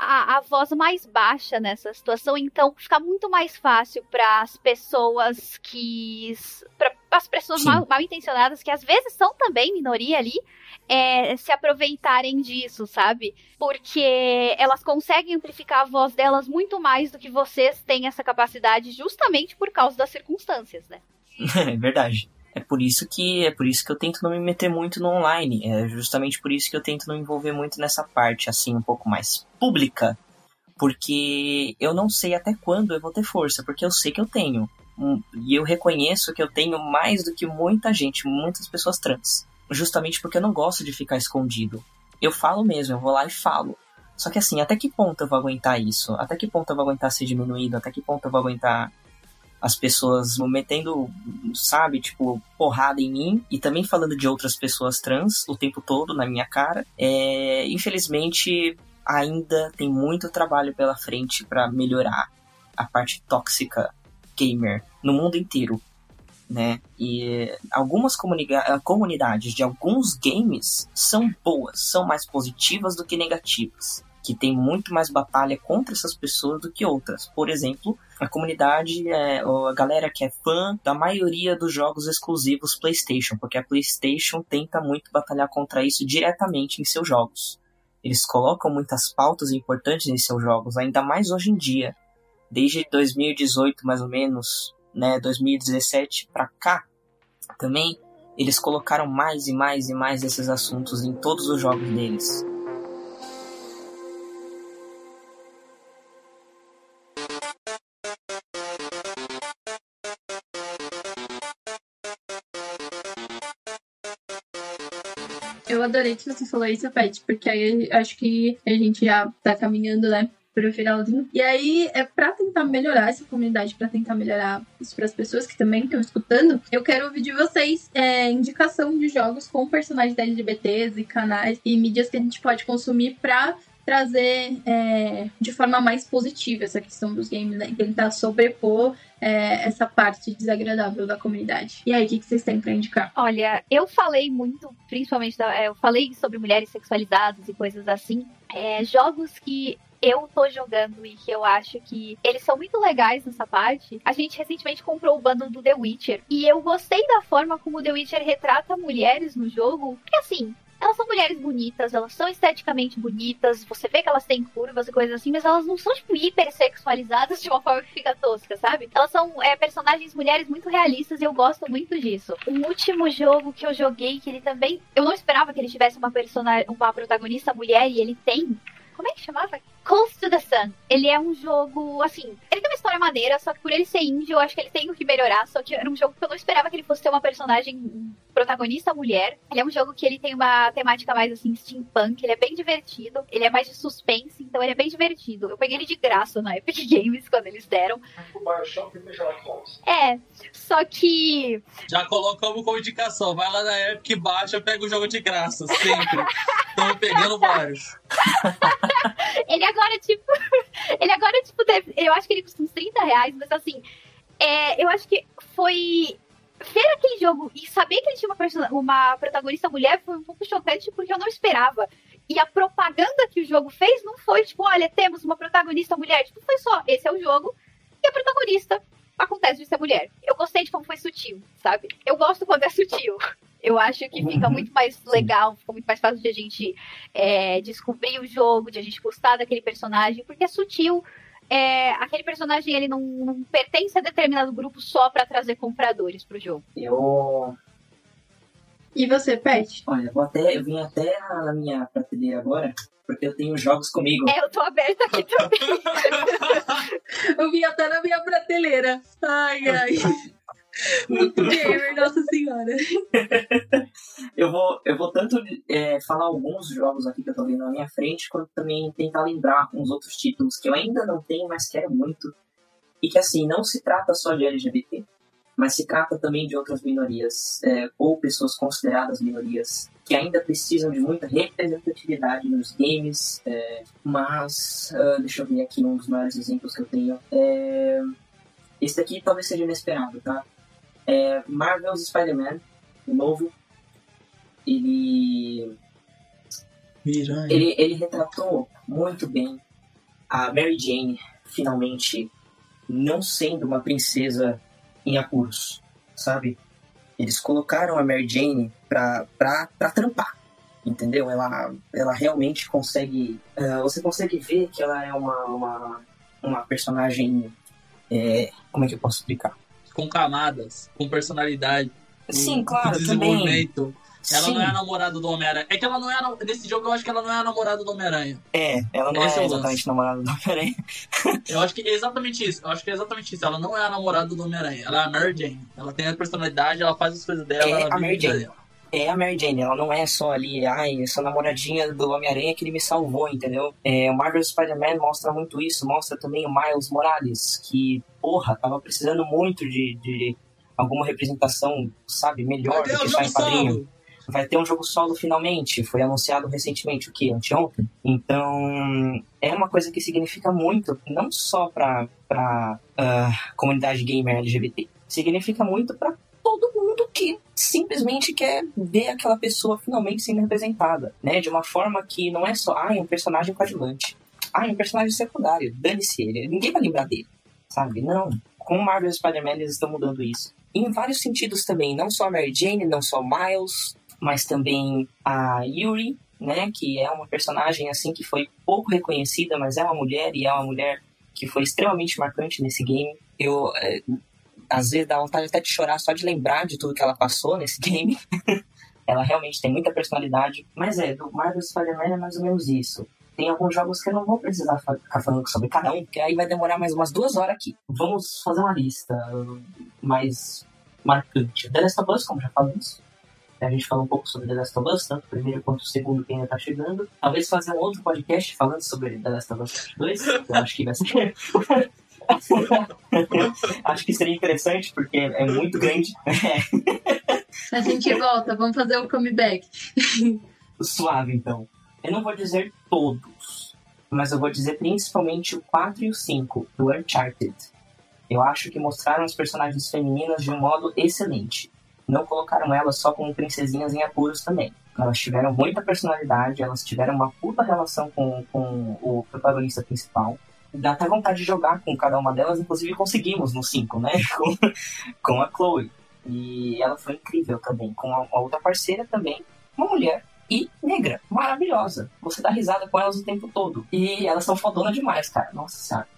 a, a voz mais baixa nessa situação, então fica muito mais fácil para as pessoas que. para as pessoas mal, mal intencionadas, que às vezes são também minoria ali, é, se aproveitarem disso, sabe? Porque elas conseguem amplificar a voz delas muito mais do que vocês têm essa capacidade, justamente por causa das circunstâncias, né? É verdade. É por isso que é por isso que eu tento não me meter muito no online. É justamente por isso que eu tento não me envolver muito nessa parte assim um pouco mais pública, porque eu não sei até quando eu vou ter força, porque eu sei que eu tenho. Hum, E eu reconheço que eu tenho mais do que muita gente, muitas pessoas trans. Justamente porque eu não gosto de ficar escondido. Eu falo mesmo, eu vou lá e falo. Só que assim, até que ponto eu vou aguentar isso? Até que ponto eu vou aguentar ser diminuído? Até que ponto eu vou aguentar as pessoas metendo, sabe, tipo, porrada em mim e também falando de outras pessoas trans o tempo todo na minha cara. É, infelizmente, ainda tem muito trabalho pela frente para melhorar a parte tóxica gamer no mundo inteiro, né? E algumas comunica- comunidades de alguns games são boas, são mais positivas do que negativas que tem muito mais batalha contra essas pessoas do que outras. Por exemplo, a comunidade, é, a galera que é fã da maioria dos jogos exclusivos PlayStation, porque a PlayStation tenta muito batalhar contra isso diretamente em seus jogos. Eles colocam muitas pautas importantes em seus jogos, ainda mais hoje em dia. Desde 2018, mais ou menos, né, 2017 pra cá, também eles colocaram mais e mais e mais desses assuntos em todos os jogos deles. Adorei que você falou isso, Pet, porque aí acho que a gente já tá caminhando, né? Pro finalzinho. E aí, é pra tentar melhorar essa comunidade, pra tentar melhorar isso pras pessoas que também estão escutando, eu quero ouvir de vocês é, indicação de jogos com personagens LGBTs e canais e mídias que a gente pode consumir pra trazer é, de forma mais positiva essa questão dos games, né? Tentar sobrepor é, essa parte desagradável da comunidade. E aí, o que, que vocês têm pra indicar? Olha, eu falei muito, principalmente, da- é, eu falei sobre mulheres sexualizadas e coisas assim. É, jogos que eu tô jogando e que eu acho que eles são muito legais nessa parte. A gente recentemente comprou o bundle do The Witcher e eu gostei da forma como o The Witcher retrata mulheres no jogo, porque assim. Elas são mulheres bonitas, elas são esteticamente bonitas, você vê que elas têm curvas e coisas assim, mas elas não são, tipo, hipersexualizadas de uma forma que fica tosca, sabe? Elas são é, personagens mulheres muito realistas e eu gosto muito disso. O último jogo que eu joguei, que ele também. Eu não esperava que ele tivesse uma, uma protagonista mulher e ele tem. Como é que chamava? Close to the Sun. Ele é um jogo, assim, ele tem uma história maneira, só que por ele ser indie, eu acho que ele tem o que melhorar. Só que era um jogo que eu não esperava que ele fosse ter uma personagem protagonista mulher. Ele é um jogo que ele tem uma temática mais assim, steampunk, ele é bem divertido, ele é mais de suspense, então ele é bem divertido. Eu peguei ele de graça na Epic Games quando eles deram. O Bioshock e o Sherlock Holmes. É, só que Já colocamos como indicação. Vai lá na Epic, baixa, pega o jogo de graça, sempre. Estamos pegando vários. ele agora, tipo. ele agora, tipo, deve- eu acho que ele custa uns 30 reais, mas assim. É, eu acho que foi. Ver aquele jogo e saber que ele tinha uma, uma protagonista mulher foi um pouco chocante porque eu não esperava. E a propaganda que o jogo fez não foi tipo, olha, temos uma protagonista mulher. Tipo, foi só, esse é o jogo e a protagonista acontece de ser mulher. Eu gostei de como foi sutil, sabe? Eu gosto quando é sutil. Eu acho que fica Uhum. muito mais legal, fica muito mais fácil de a gente é, descobrir o jogo, de a gente gostar daquele personagem, porque é sutil. É, aquele personagem ele não, não pertence a determinado grupo só pra trazer compradores pro jogo. Eu. E você, Pet? Olha, eu, vou até, eu vim até na minha prateleira agora, porque eu tenho jogos comigo. É, eu tô aberta aqui também. Eu vi até na minha prateleira. Ai, ai. Muito gamer, nossa senhora. Eu vou, eu vou tanto é, falar alguns jogos aqui que eu tô vendo na minha frente, quanto também tentar lembrar uns outros títulos que eu ainda não tenho, mas quero muito. E que, assim, não se trata só de LGBT, mas se trata também de outras minorias, é, ou pessoas consideradas minorias, que ainda precisam de muita representatividade nos games. é, mas, ah, deixa eu ver aqui um dos maiores exemplos que eu tenho. É, esse daqui talvez seja inesperado, tá? É Marvel's Spider-Man, novo. Ele Miranha. ele, ele retratou muito bem a Mary Jane finalmente não sendo uma princesa em apuros, sabe? Eles colocaram a Mary Jane pra, pra, pra trampar, entendeu? Ela, ela realmente consegue. ah, você consegue ver que ela é uma, uma, uma personagem. é, como é que eu posso explicar? Com camadas, com personalidade. Sim, claro, também. desenvolvimento. Ela Sim, não é a namorada do Homem-Aranha. É que ela não é. a- Nesse jogo eu acho que ela não é a namorada do Homem-Aranha. é, ela não Esse é é exatamente namorada do Homem-Aranha. Eu acho que é exatamente isso. Eu acho que é exatamente isso. Ela não é a namorada do Homem-Aranha. Ela é a Mary Jane. Ela tem a personalidade, ela faz as coisas dela. É a Mary Jane. dela. É a Mary Jane, ela não é só ali, ai, essa namoradinha do Homem-Aranha que ele me salvou, entendeu? É, o Marvel Spider-Man mostra muito isso, mostra também o Miles Morales, que, porra, tava precisando muito de, de alguma representação, sabe, melhor do que só jogo em quadrinho. Vai ter um jogo solo finalmente, foi anunciado recentemente, o que? Anteontem? Então, é uma coisa que significa muito, não só pra, pra ah, comunidade gamer LGBT, significa muito pra todo mundo que simplesmente quer ver aquela pessoa finalmente sendo representada, né? De uma forma que não é só, ah, é um personagem coadjuvante, ah, é um personagem secundário, dane-se ele, ninguém vai lembrar dele, sabe? Não. Com Marvel Spider-Man eles estão mudando isso. Em vários sentidos também, não só a Mary Jane, não só Miles, mas também a Yuri, né? Que é uma personagem assim que foi pouco reconhecida, mas é uma mulher e é uma mulher que foi extremamente marcante nesse game. Eu é, às vezes dá vontade até de chorar só de lembrar de tudo que ela passou nesse game. ela realmente tem muita personalidade. Mas é, do Marvel Spider-Man é mais ou menos isso. Tem alguns jogos que eu não vou precisar ficar falando sobre cada um, porque aí vai demorar mais umas duas horas aqui. Vamos fazer uma lista mais marcante. The Last of Us, como já falamos. A gente falou um pouco sobre The Last of Us, tanto o primeiro quanto o segundo que ainda tá chegando. Talvez fazer um outro podcast falando sobre The Last of Us 2, que eu acho que vai ser. acho que seria interessante, porque é muito grande. A gente volta, vamos fazer o comeback. Suave, então. Eu não vou dizer todos, mas eu vou dizer principalmente o 4 e o 5, do Uncharted. Eu acho que mostraram os personagens femininas de um modo excelente. Não colocaram elas só como princesinhas em apuros também. Elas tiveram muita personalidade, elas tiveram uma puta relação com, com o protagonista principal. Dá até vontade de jogar com cada uma delas, inclusive conseguimos no 5, né? Com, com a Chloe. E ela foi incrível também. Com a, a outra parceira também, uma mulher e negra, maravilhosa. Você dá risada com elas o tempo todo. E elas são fodonas demais, cara. Nossa senhora.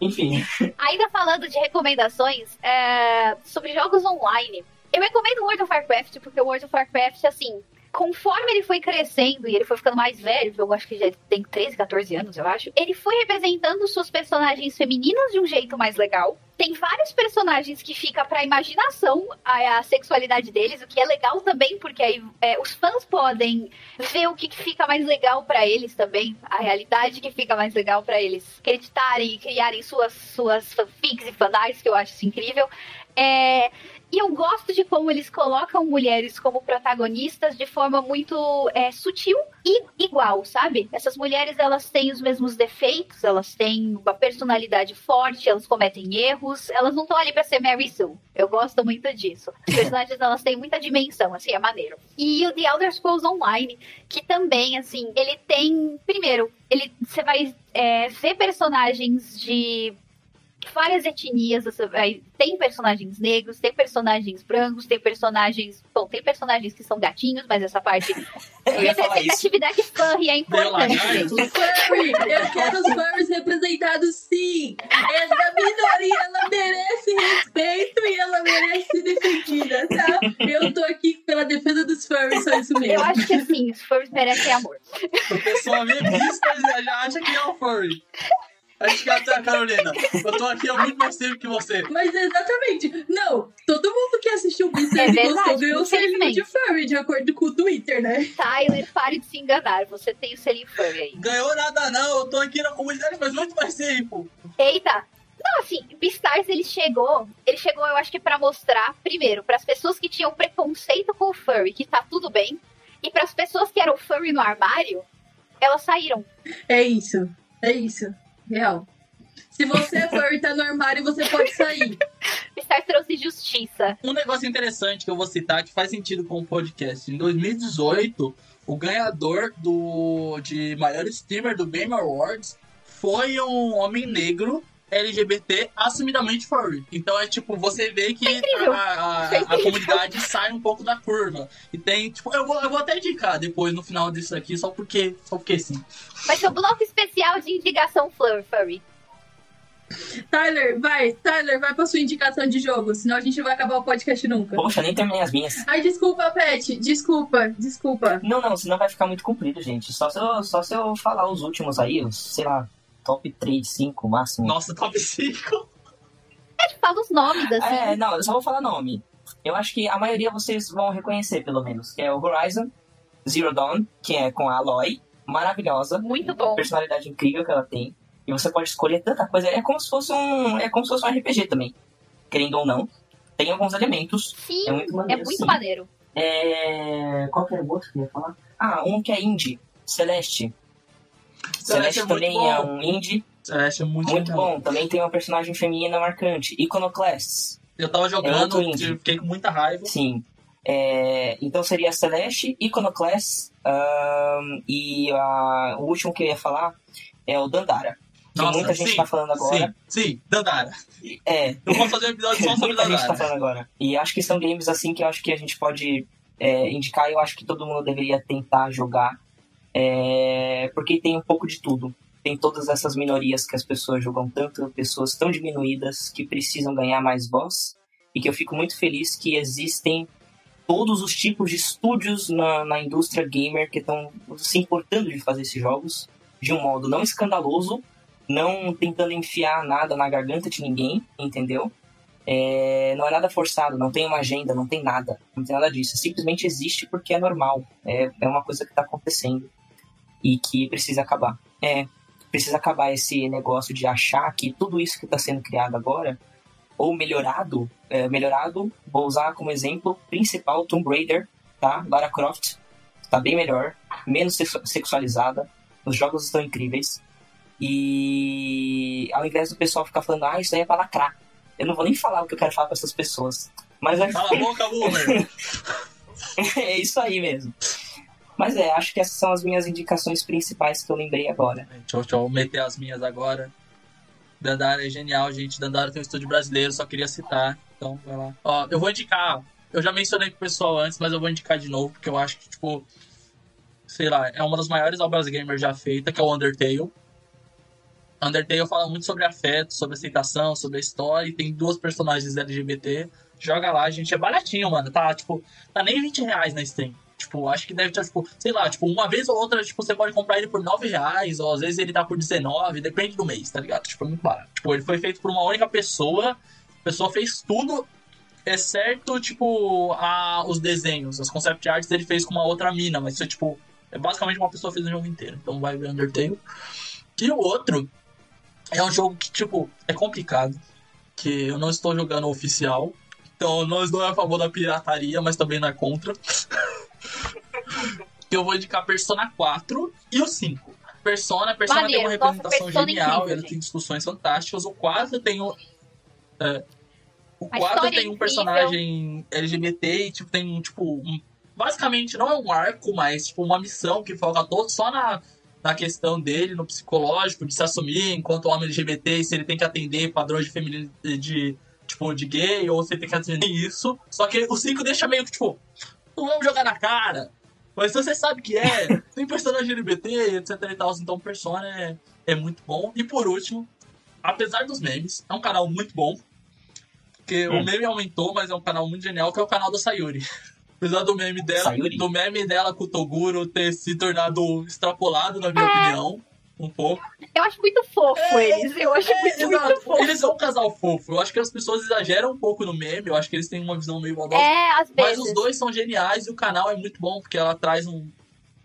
Enfim, Ainda falando de recomendações é, sobre jogos online, eu recomendo World of Warcraft, porque o World of Warcraft, assim, conforme ele foi crescendo e ele foi ficando mais velho, eu acho que já tem 13, 14 anos, eu acho, ele foi representando suas personagens femininas de um jeito mais legal. Tem vários personagens que fica pra imaginação a, a sexualidade deles, o que é legal também, porque aí é, os fãs podem ver o que, que fica mais legal pra eles também, a realidade que fica mais legal pra eles acreditarem e criarem suas, suas fanfics e fanarts, que eu acho isso incrível. É, e eu gosto de como eles colocam mulheres como protagonistas de forma muito é, sutil e igual, sabe? Essas mulheres, elas têm os mesmos defeitos, elas têm uma personalidade forte, elas cometem erros, elas não estão ali pra ser Mary Sue. Eu gosto muito disso. As personagens, elas têm muita dimensão, assim, é maneiro. E o The Elder Scrolls Online, que também, assim, ele tem... Primeiro, ele você vai é, ver personagens de várias etnias, tem personagens negros, tem personagens brancos, tem personagens, bom, tem personagens que são gatinhos, mas essa parte isso. representatividade furry é importante. Furry! Eu quero os furries representados sim! Essa minoria, ela merece respeito e ela merece ser defendida, tá? Eu tô aqui pela defesa dos furries, só isso mesmo. Eu acho que assim, os furries merecem amor. A pessoa vê e já acha que é um furry. Acho que até a Carolina. Eu tô aqui há muito mais tempo que você. Mas exatamente. Não, todo mundo que assistiu o Beastars É gostou ganhou o selinho de furry, de acordo com o Twitter, né? Tyler, pare de se enganar, você tem o selinho furry aí. Ganhou nada não, eu tô aqui na comunidade faz muito mais tempo. Eita! Não, assim, Beastars ele chegou, ele chegou, eu acho que pra mostrar, primeiro, pras pessoas que tinham preconceito com o furry, que tá tudo bem, e pras pessoas que eram furry no armário, elas saíram. É isso. É isso. Real. Se você furry e tá no armário, você pode sair. Beastars trouxe justiça. Um negócio interessante que eu vou citar que faz sentido com o podcast. Em 2018, o ganhador do de maior streamer do Game Awards foi um homem negro LGBT assumidamente furry. Então é tipo, você vê que incrível. a, a- é a comunidade sai um pouco da curva. E tem, tipo, eu vou, eu vou até indicar depois no final disso aqui, só porque, só porque sim. Vai ser um bloco especial de indicação furry. Tyler, vai. Tyler, vai pra sua indicação de jogo, senão a gente não vai acabar o podcast nunca. Poxa, nem terminei as minhas. Ai, desculpa, Pet. Desculpa, desculpa. Não, não, senão vai ficar muito comprido, gente. Só se eu, só se eu falar os últimos aí, os, sei lá, top 3, 5 máximo. Nossa, top 5. Fala os nomes, assim. É, não, eu só vou falar nome. Eu acho que a maioria vocês vão reconhecer, pelo menos. Que é o Horizon Zero Dawn, que é com a Aloy. Maravilhosa. Muito bom. Personalidade incrível que ela tem. E você pode escolher tanta coisa. É como se fosse um. É como se fosse um RPG também. Querendo ou não. Tem alguns elementos. Sim, É muito é maneiro. muito sim. maneiro. É. Qual que era o outro que eu ia falar? Ah, um que é indie. Celeste. Celeste é também bom. é um indie Celeste é muito, muito legal. bom. Também tem uma personagem feminina marcante. Iconoclasts. Eu tava jogando, outro indie. eu fiquei com muita raiva. Sim. É, então seria Celeste, Iconoclast ahn, e a- o último que eu ia falar é o Dandara. Que Nossa, muita gente sim, tá falando agora. Sim, sim, Dandara. É, Eu vou fazer um episódio só sobre muita gente tá Dandara. falando agora. E acho que são games assim que eu acho que a gente pode é, indicar. Eu acho que todo mundo deveria tentar jogar. É, porque tem um pouco de tudo. Tem todas essas minorias que as pessoas jogam tanto, pessoas tão diminuídas que precisam ganhar mais voz. E que eu fico muito feliz que existem todos os tipos de estúdios na, na indústria gamer que estão se importando de fazer esses jogos de um modo não escandaloso, não tentando enfiar nada na garganta de ninguém, entendeu? É, não é nada forçado, não tem uma agenda, não tem nada, não tem nada disso. Simplesmente existe porque é normal, é, é uma coisa que está acontecendo e que precisa acabar. É, precisa acabar esse negócio de achar que tudo isso que está sendo criado agora ou melhorado, é, melhorado, vou usar como exemplo principal Tomb Raider, tá? Lara Croft, tá bem melhor, menos sexu- sexualizada, os jogos estão incríveis. E ao invés do pessoal ficar falando, ah, isso aí é pra lacrar. Eu não vou nem falar o que eu quero falar pra essas pessoas. Mas é, Cala a boca, Boomer. é isso aí mesmo. Mas é, acho que essas são as minhas indicações principais que eu lembrei agora. Deixa eu, meter as minhas agora. Dandara é genial, gente. Dandara tem um estúdio brasileiro, só queria citar. Então, vai lá. Ó, eu vou indicar. Eu já mencionei pro pessoal antes, mas eu vou indicar de novo, porque eu acho que, tipo. Sei lá, é uma das maiores obras gamer já feita, que é o Undertale. Undertale fala muito sobre afeto, sobre aceitação, sobre a história, e tem duas personagens LGBT. Joga lá, gente. É baratinho, mano. Tá, tipo, tá nem 20 reais na Steam. Tipo, acho que deve estar, tipo, sei lá, tipo, uma vez ou outra, tipo, você pode comprar ele por 9 reais, ou às vezes ele tá por 19, depende do mês, tá ligado? Tipo, é muito barato. Tipo, ele foi feito por uma única pessoa, a pessoa fez tudo, exceto, tipo, a, os desenhos, as concept arts ele fez com uma outra mina, mas é, tipo, é basicamente uma pessoa fez o jogo inteiro. Então vai ver Undertale. E o outro é um jogo que, tipo, é complicado, que eu não estou jogando oficial, Então, nós não é a favor da pirataria, mas também não é contra. eu vou indicar Persona 4 e o 5. Persona, Persona tem uma Maneiro, nossa, representação é genial, incrível, ele gente. tem discussões fantásticas. O 4 tem um. é, o A 4 história é tem um incrível. personagem LGBT e tipo, tem um, tipo. um- basicamente não é um arco, mas tipo, uma missão que foca todo só na, na questão dele, no psicológico, de se assumir enquanto homem LGBT, e se ele tem que atender padrões de feminino de. Tipo, de gay, ou se ele tem que atender isso. Só que o 5 deixa meio que, tipo, não vamos jogar na cara. Mas você sabe que é, tem personagem LGBT, etc e tal. Então, Persona é, é muito bom. E por último, apesar dos memes, é um canal muito bom. Porque Hum. o meme aumentou, mas é um canal muito genial, que é o canal da Sayuri. Apesar do meme dela, Sayuri? do meme dela com o Toguro ter se tornado extrapolado, na minha opinião, um pouco. Eu acho muito fofo É, eles. Eu acho muito, muito Exato. fofo. Eles são um casal fofo. Eu acho que as pessoas exageram um pouco no meme, eu acho que eles têm uma visão meio maldosa. É, às Mas vezes. os dois são geniais e o canal é muito bom, porque ela traz um-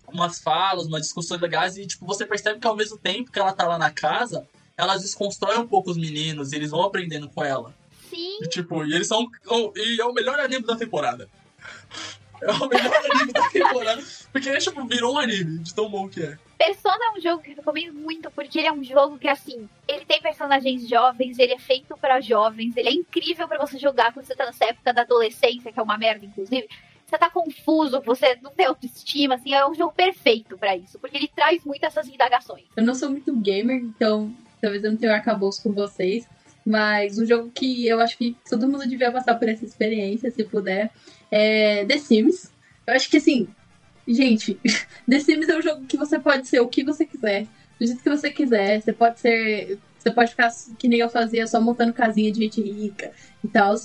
umas falas, umas discussões legais e, tipo, você percebe que ao mesmo tempo que ela tá lá na casa, elas desconstroem um pouco os meninos e eles vão aprendendo com ela. Sim. E, tipo, e eles são. oh, E é o melhor anime da temporada. É o melhor anime da temporada. Porque, tipo, virou um anime de tão bom que é. Persona é um jogo que eu recomendo muito, porque ele é um jogo que, assim, ele tem personagens jovens, ele é feito pra jovens, ele é incrível pra você jogar quando você tá nessa época da adolescência, que é uma merda, inclusive. Você tá confuso, você não tem autoestima, assim, é um jogo perfeito pra isso, porque ele traz muito essas indagações. Eu não sou muito gamer, então talvez eu não tenha arcabouço com vocês. Mas um jogo que eu acho que todo mundo devia passar por essa experiência, se puder, é The Sims. Eu acho que assim, gente, The Sims é um jogo que você pode ser o que você quiser, do jeito que você quiser. Você pode ser. Você pode ficar que nem eu fazia, só montando casinha de gente rica e tal.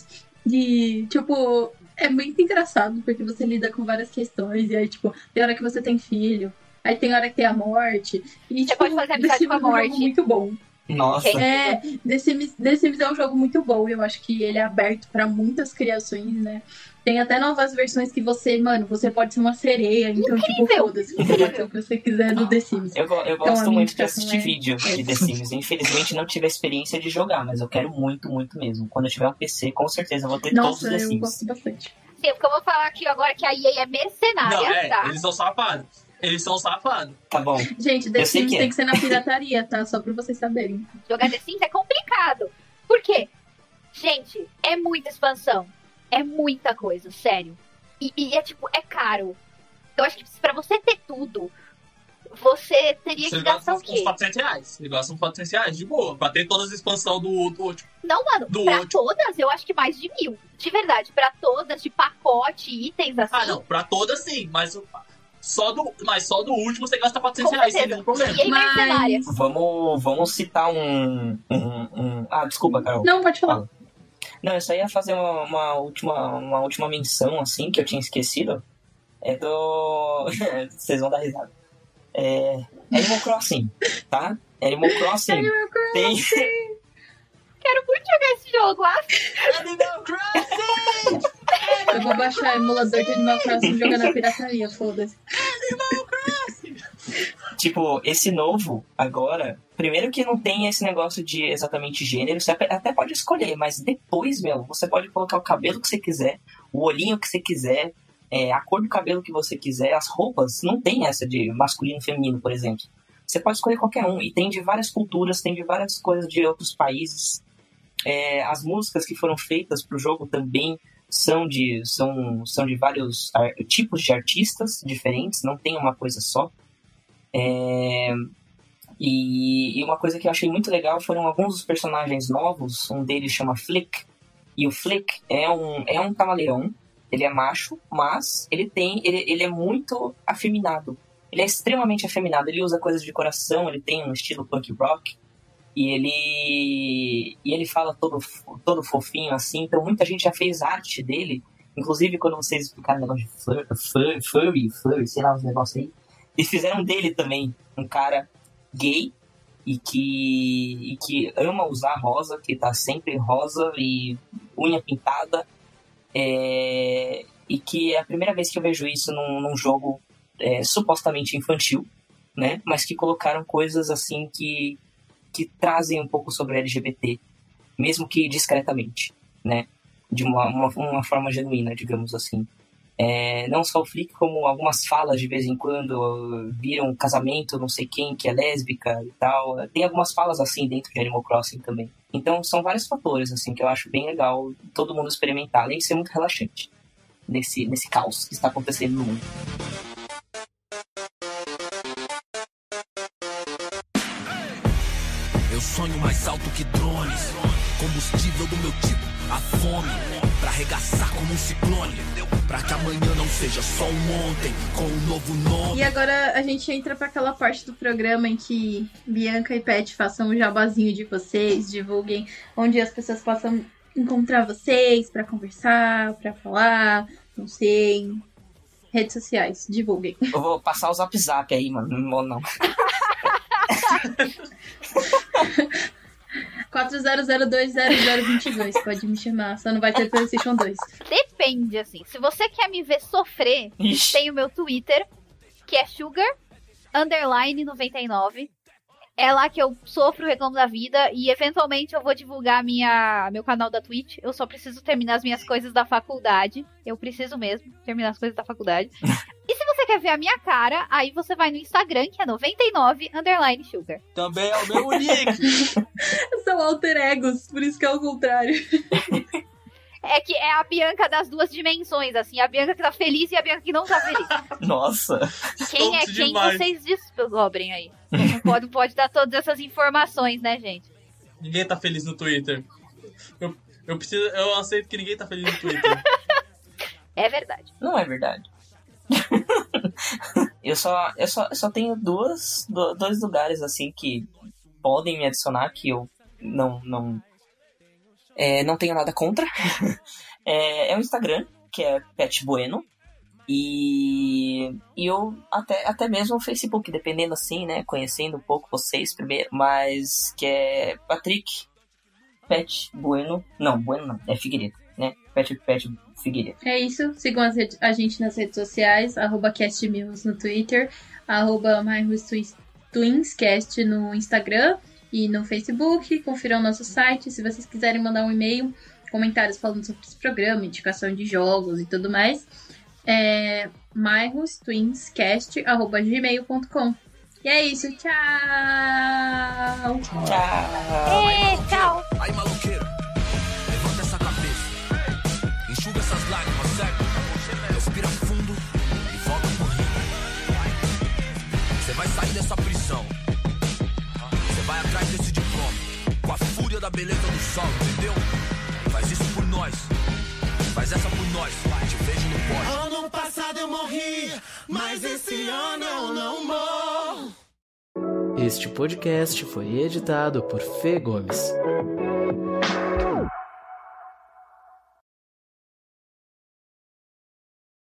E, tipo, é muito engraçado, porque você lida com várias questões, e aí, tipo, tem hora que você tem filho, aí tem hora que tem a morte. E, Você tipo, pode fazer The amizade Sims com a é um jogo morte. muito bom. Nossa. É, The Sims, The Sims é um jogo muito bom. Eu acho que ele é aberto pra muitas criações, né? Tem até novas versões que você, mano, você pode ser uma sereia, então, tipo, Incrível! foda-se, você pode ser o que você quiser do The Sims. Eu, eu Então, gosto minha muito de assistir é- vídeo de The. Sims. Infelizmente não tive a experiência de jogar, mas eu quero muito, muito mesmo. Quando eu tiver um PC, com certeza eu vou ter todos Nossa, os The eu Sims. gosto bastante. Sim, porque eu vou falar aqui agora que a EA é mercenária, Não, é, tá? eles são safados. Eles são safados. Tá bom. Gente, The Eu Sims que é. tem que ser na pirataria, tá? Só pra vocês saberem. Jogar The Sims é complicado. Por quê? Gente, é muita expansão. É muita coisa, sério. E, e é tipo, é caro. Eu acho que pra você ter tudo, você teria Você que gastar gasta o uns quê? 400 reais. Eles gastam uns 400 reais, de boa. Pra ter todas as expansões do, do último. Não, mano, Do pra último. todas eu acho que mais de mil. De verdade, pra todas, de pacote, itens assim. Ah, não. Pra todas sim, mas só do, mas só do último você gasta 400 Com reais sem nenhum problema. EA mercenária. Mas. Vamos, vamos citar um, um, um- Ah, desculpa, Carol. Não, pode falar. Não, eu só ia fazer uma, uma última, uma última menção, assim, que eu tinha esquecido. É do. Vocês vão dar risada. É. Animal Crossing, tá? Animal Crossing tem. Quero muito jogar esse jogo. Ah, Animal Crossing! Eu vou baixar emulador de Animal Crossing e jogar na pirataria, foda-se. Tipo, esse novo, agora, primeiro que não tem esse negócio de exatamente gênero, você até pode escolher, mas depois, meu, você pode colocar o cabelo que você quiser, o olhinho que você quiser, é, a cor do cabelo que você quiser, as roupas, não tem essa de masculino e feminino, por exemplo. Você pode escolher qualquer um, e tem de várias culturas, tem de várias coisas de outros países. É, as músicas que foram feitas pro jogo também são de, são, são de vários tipos de artistas diferentes, não tem uma coisa só. É, e, e uma coisa que eu achei muito legal foram alguns dos personagens novos. Um deles chama Flick. E o Flick é um, é um camaleão. Ele é macho, mas ele tem. Ele, ele é muito afeminado. Ele é extremamente afeminado. Ele usa coisas de coração, ele tem um estilo punk rock. E ele. E ele fala todo, todo fofinho assim. Então muita gente já fez arte dele. Inclusive quando vocês explicaram o negócio de flur, furry, flurry, sei lá, uns negócios aí. Eles fizeram dele também um cara gay e que, e que ama usar rosa, que tá sempre rosa e unha pintada. É, e que é a primeira vez que eu vejo isso num, num jogo é, supostamente infantil, né? Mas que colocaram coisas assim que, que trazem um pouco sobre LGBT, mesmo que discretamente, né? de uma, uma, uma forma genuína, digamos assim. É, não só o Flick, como algumas falas de vez em quando viram casamento, não sei quem, que é lésbica e tal. Tem algumas falas assim dentro de Animal Crossing também. Então são vários fatores assim que eu acho bem legal todo mundo experimentar, além de ser muito relaxante nesse, nesse caos que está acontecendo no mundo. Eu sonho mais alto que drones. Combustível do meu tipo, a fome. Pra arregaçar como um ciclone. Pra que amanhã não seja só um ontem, com um novo nome. E agora a gente entra pra aquela parte do programa em que Bianca e Pet façam o jabazinho de vocês, divulguem onde as pessoas possam encontrar vocês pra conversar, pra falar, não sei. Redes sociais, divulguem. Eu vou passar o zap zap aí, mano. Não vou não. 400200022. Pode me chamar, só não vai ter PlayStation 2. Depende, assim. Se você quer me ver sofrer, Ixi. tem o meu Twitter, que é sugar underline 99. É lá que eu sofro, reclamo da vida e eventualmente eu vou divulgar minha, meu canal da Twitch. Eu só preciso terminar as minhas coisas da faculdade. Eu preciso mesmo terminar as coisas da faculdade. e se você quer ver a minha cara, aí você vai no Instagram, que é 99 underline sugar. Também é o meu nick. São alter egos, por isso que é o contrário. É que é a Bianca das duas dimensões, assim, a Bianca que tá feliz e a Bianca que não tá feliz. Nossa. Quem é quem demais. vocês descobrem aí? Não pode, não pode dar todas essas informações, né, gente? Ninguém tá feliz no Twitter. Eu, eu, preciso, eu aceito que ninguém tá feliz no Twitter. É verdade. Não é verdade. eu, só, eu, só, eu só tenho duas, do- dois lugares assim que podem me adicionar que eu não não é, não tenho nada contra. é, é o Instagram, que é Pet Bueno. E, e eu até, até mesmo o Facebook, dependendo assim, né? Conhecendo um pouco vocês primeiro, mas que é Patrick Pet Bueno. Não, Bueno não, é Figueiredo, né? Pet Pet Figueiredo. É isso. Sigam as rede- a gente nas redes sociais, arroba castmills no Twitter, arroba mytwinscast no Instagram e no Facebook. Confiram nosso site. Se vocês quiserem mandar um e-mail, comentários falando sobre esse programa, indicação de jogos e tudo mais, é myrostwinscast.gmail.com. E é isso. Tchau! Tchau! Ê, tchau! Aí, maloqueiro, levanta essa cabeça. Enxuga essas lágrimas, certo? Respira fundo e volta. Você vai sair dessa prisão. Com a fúria da beleza do sol, entendeu? Faz isso por nós. Faz essa por nós. Te vejo no pódio. Ano passado eu morri, mas esse ano eu não morro. Este podcast foi editado por Fê Gomes.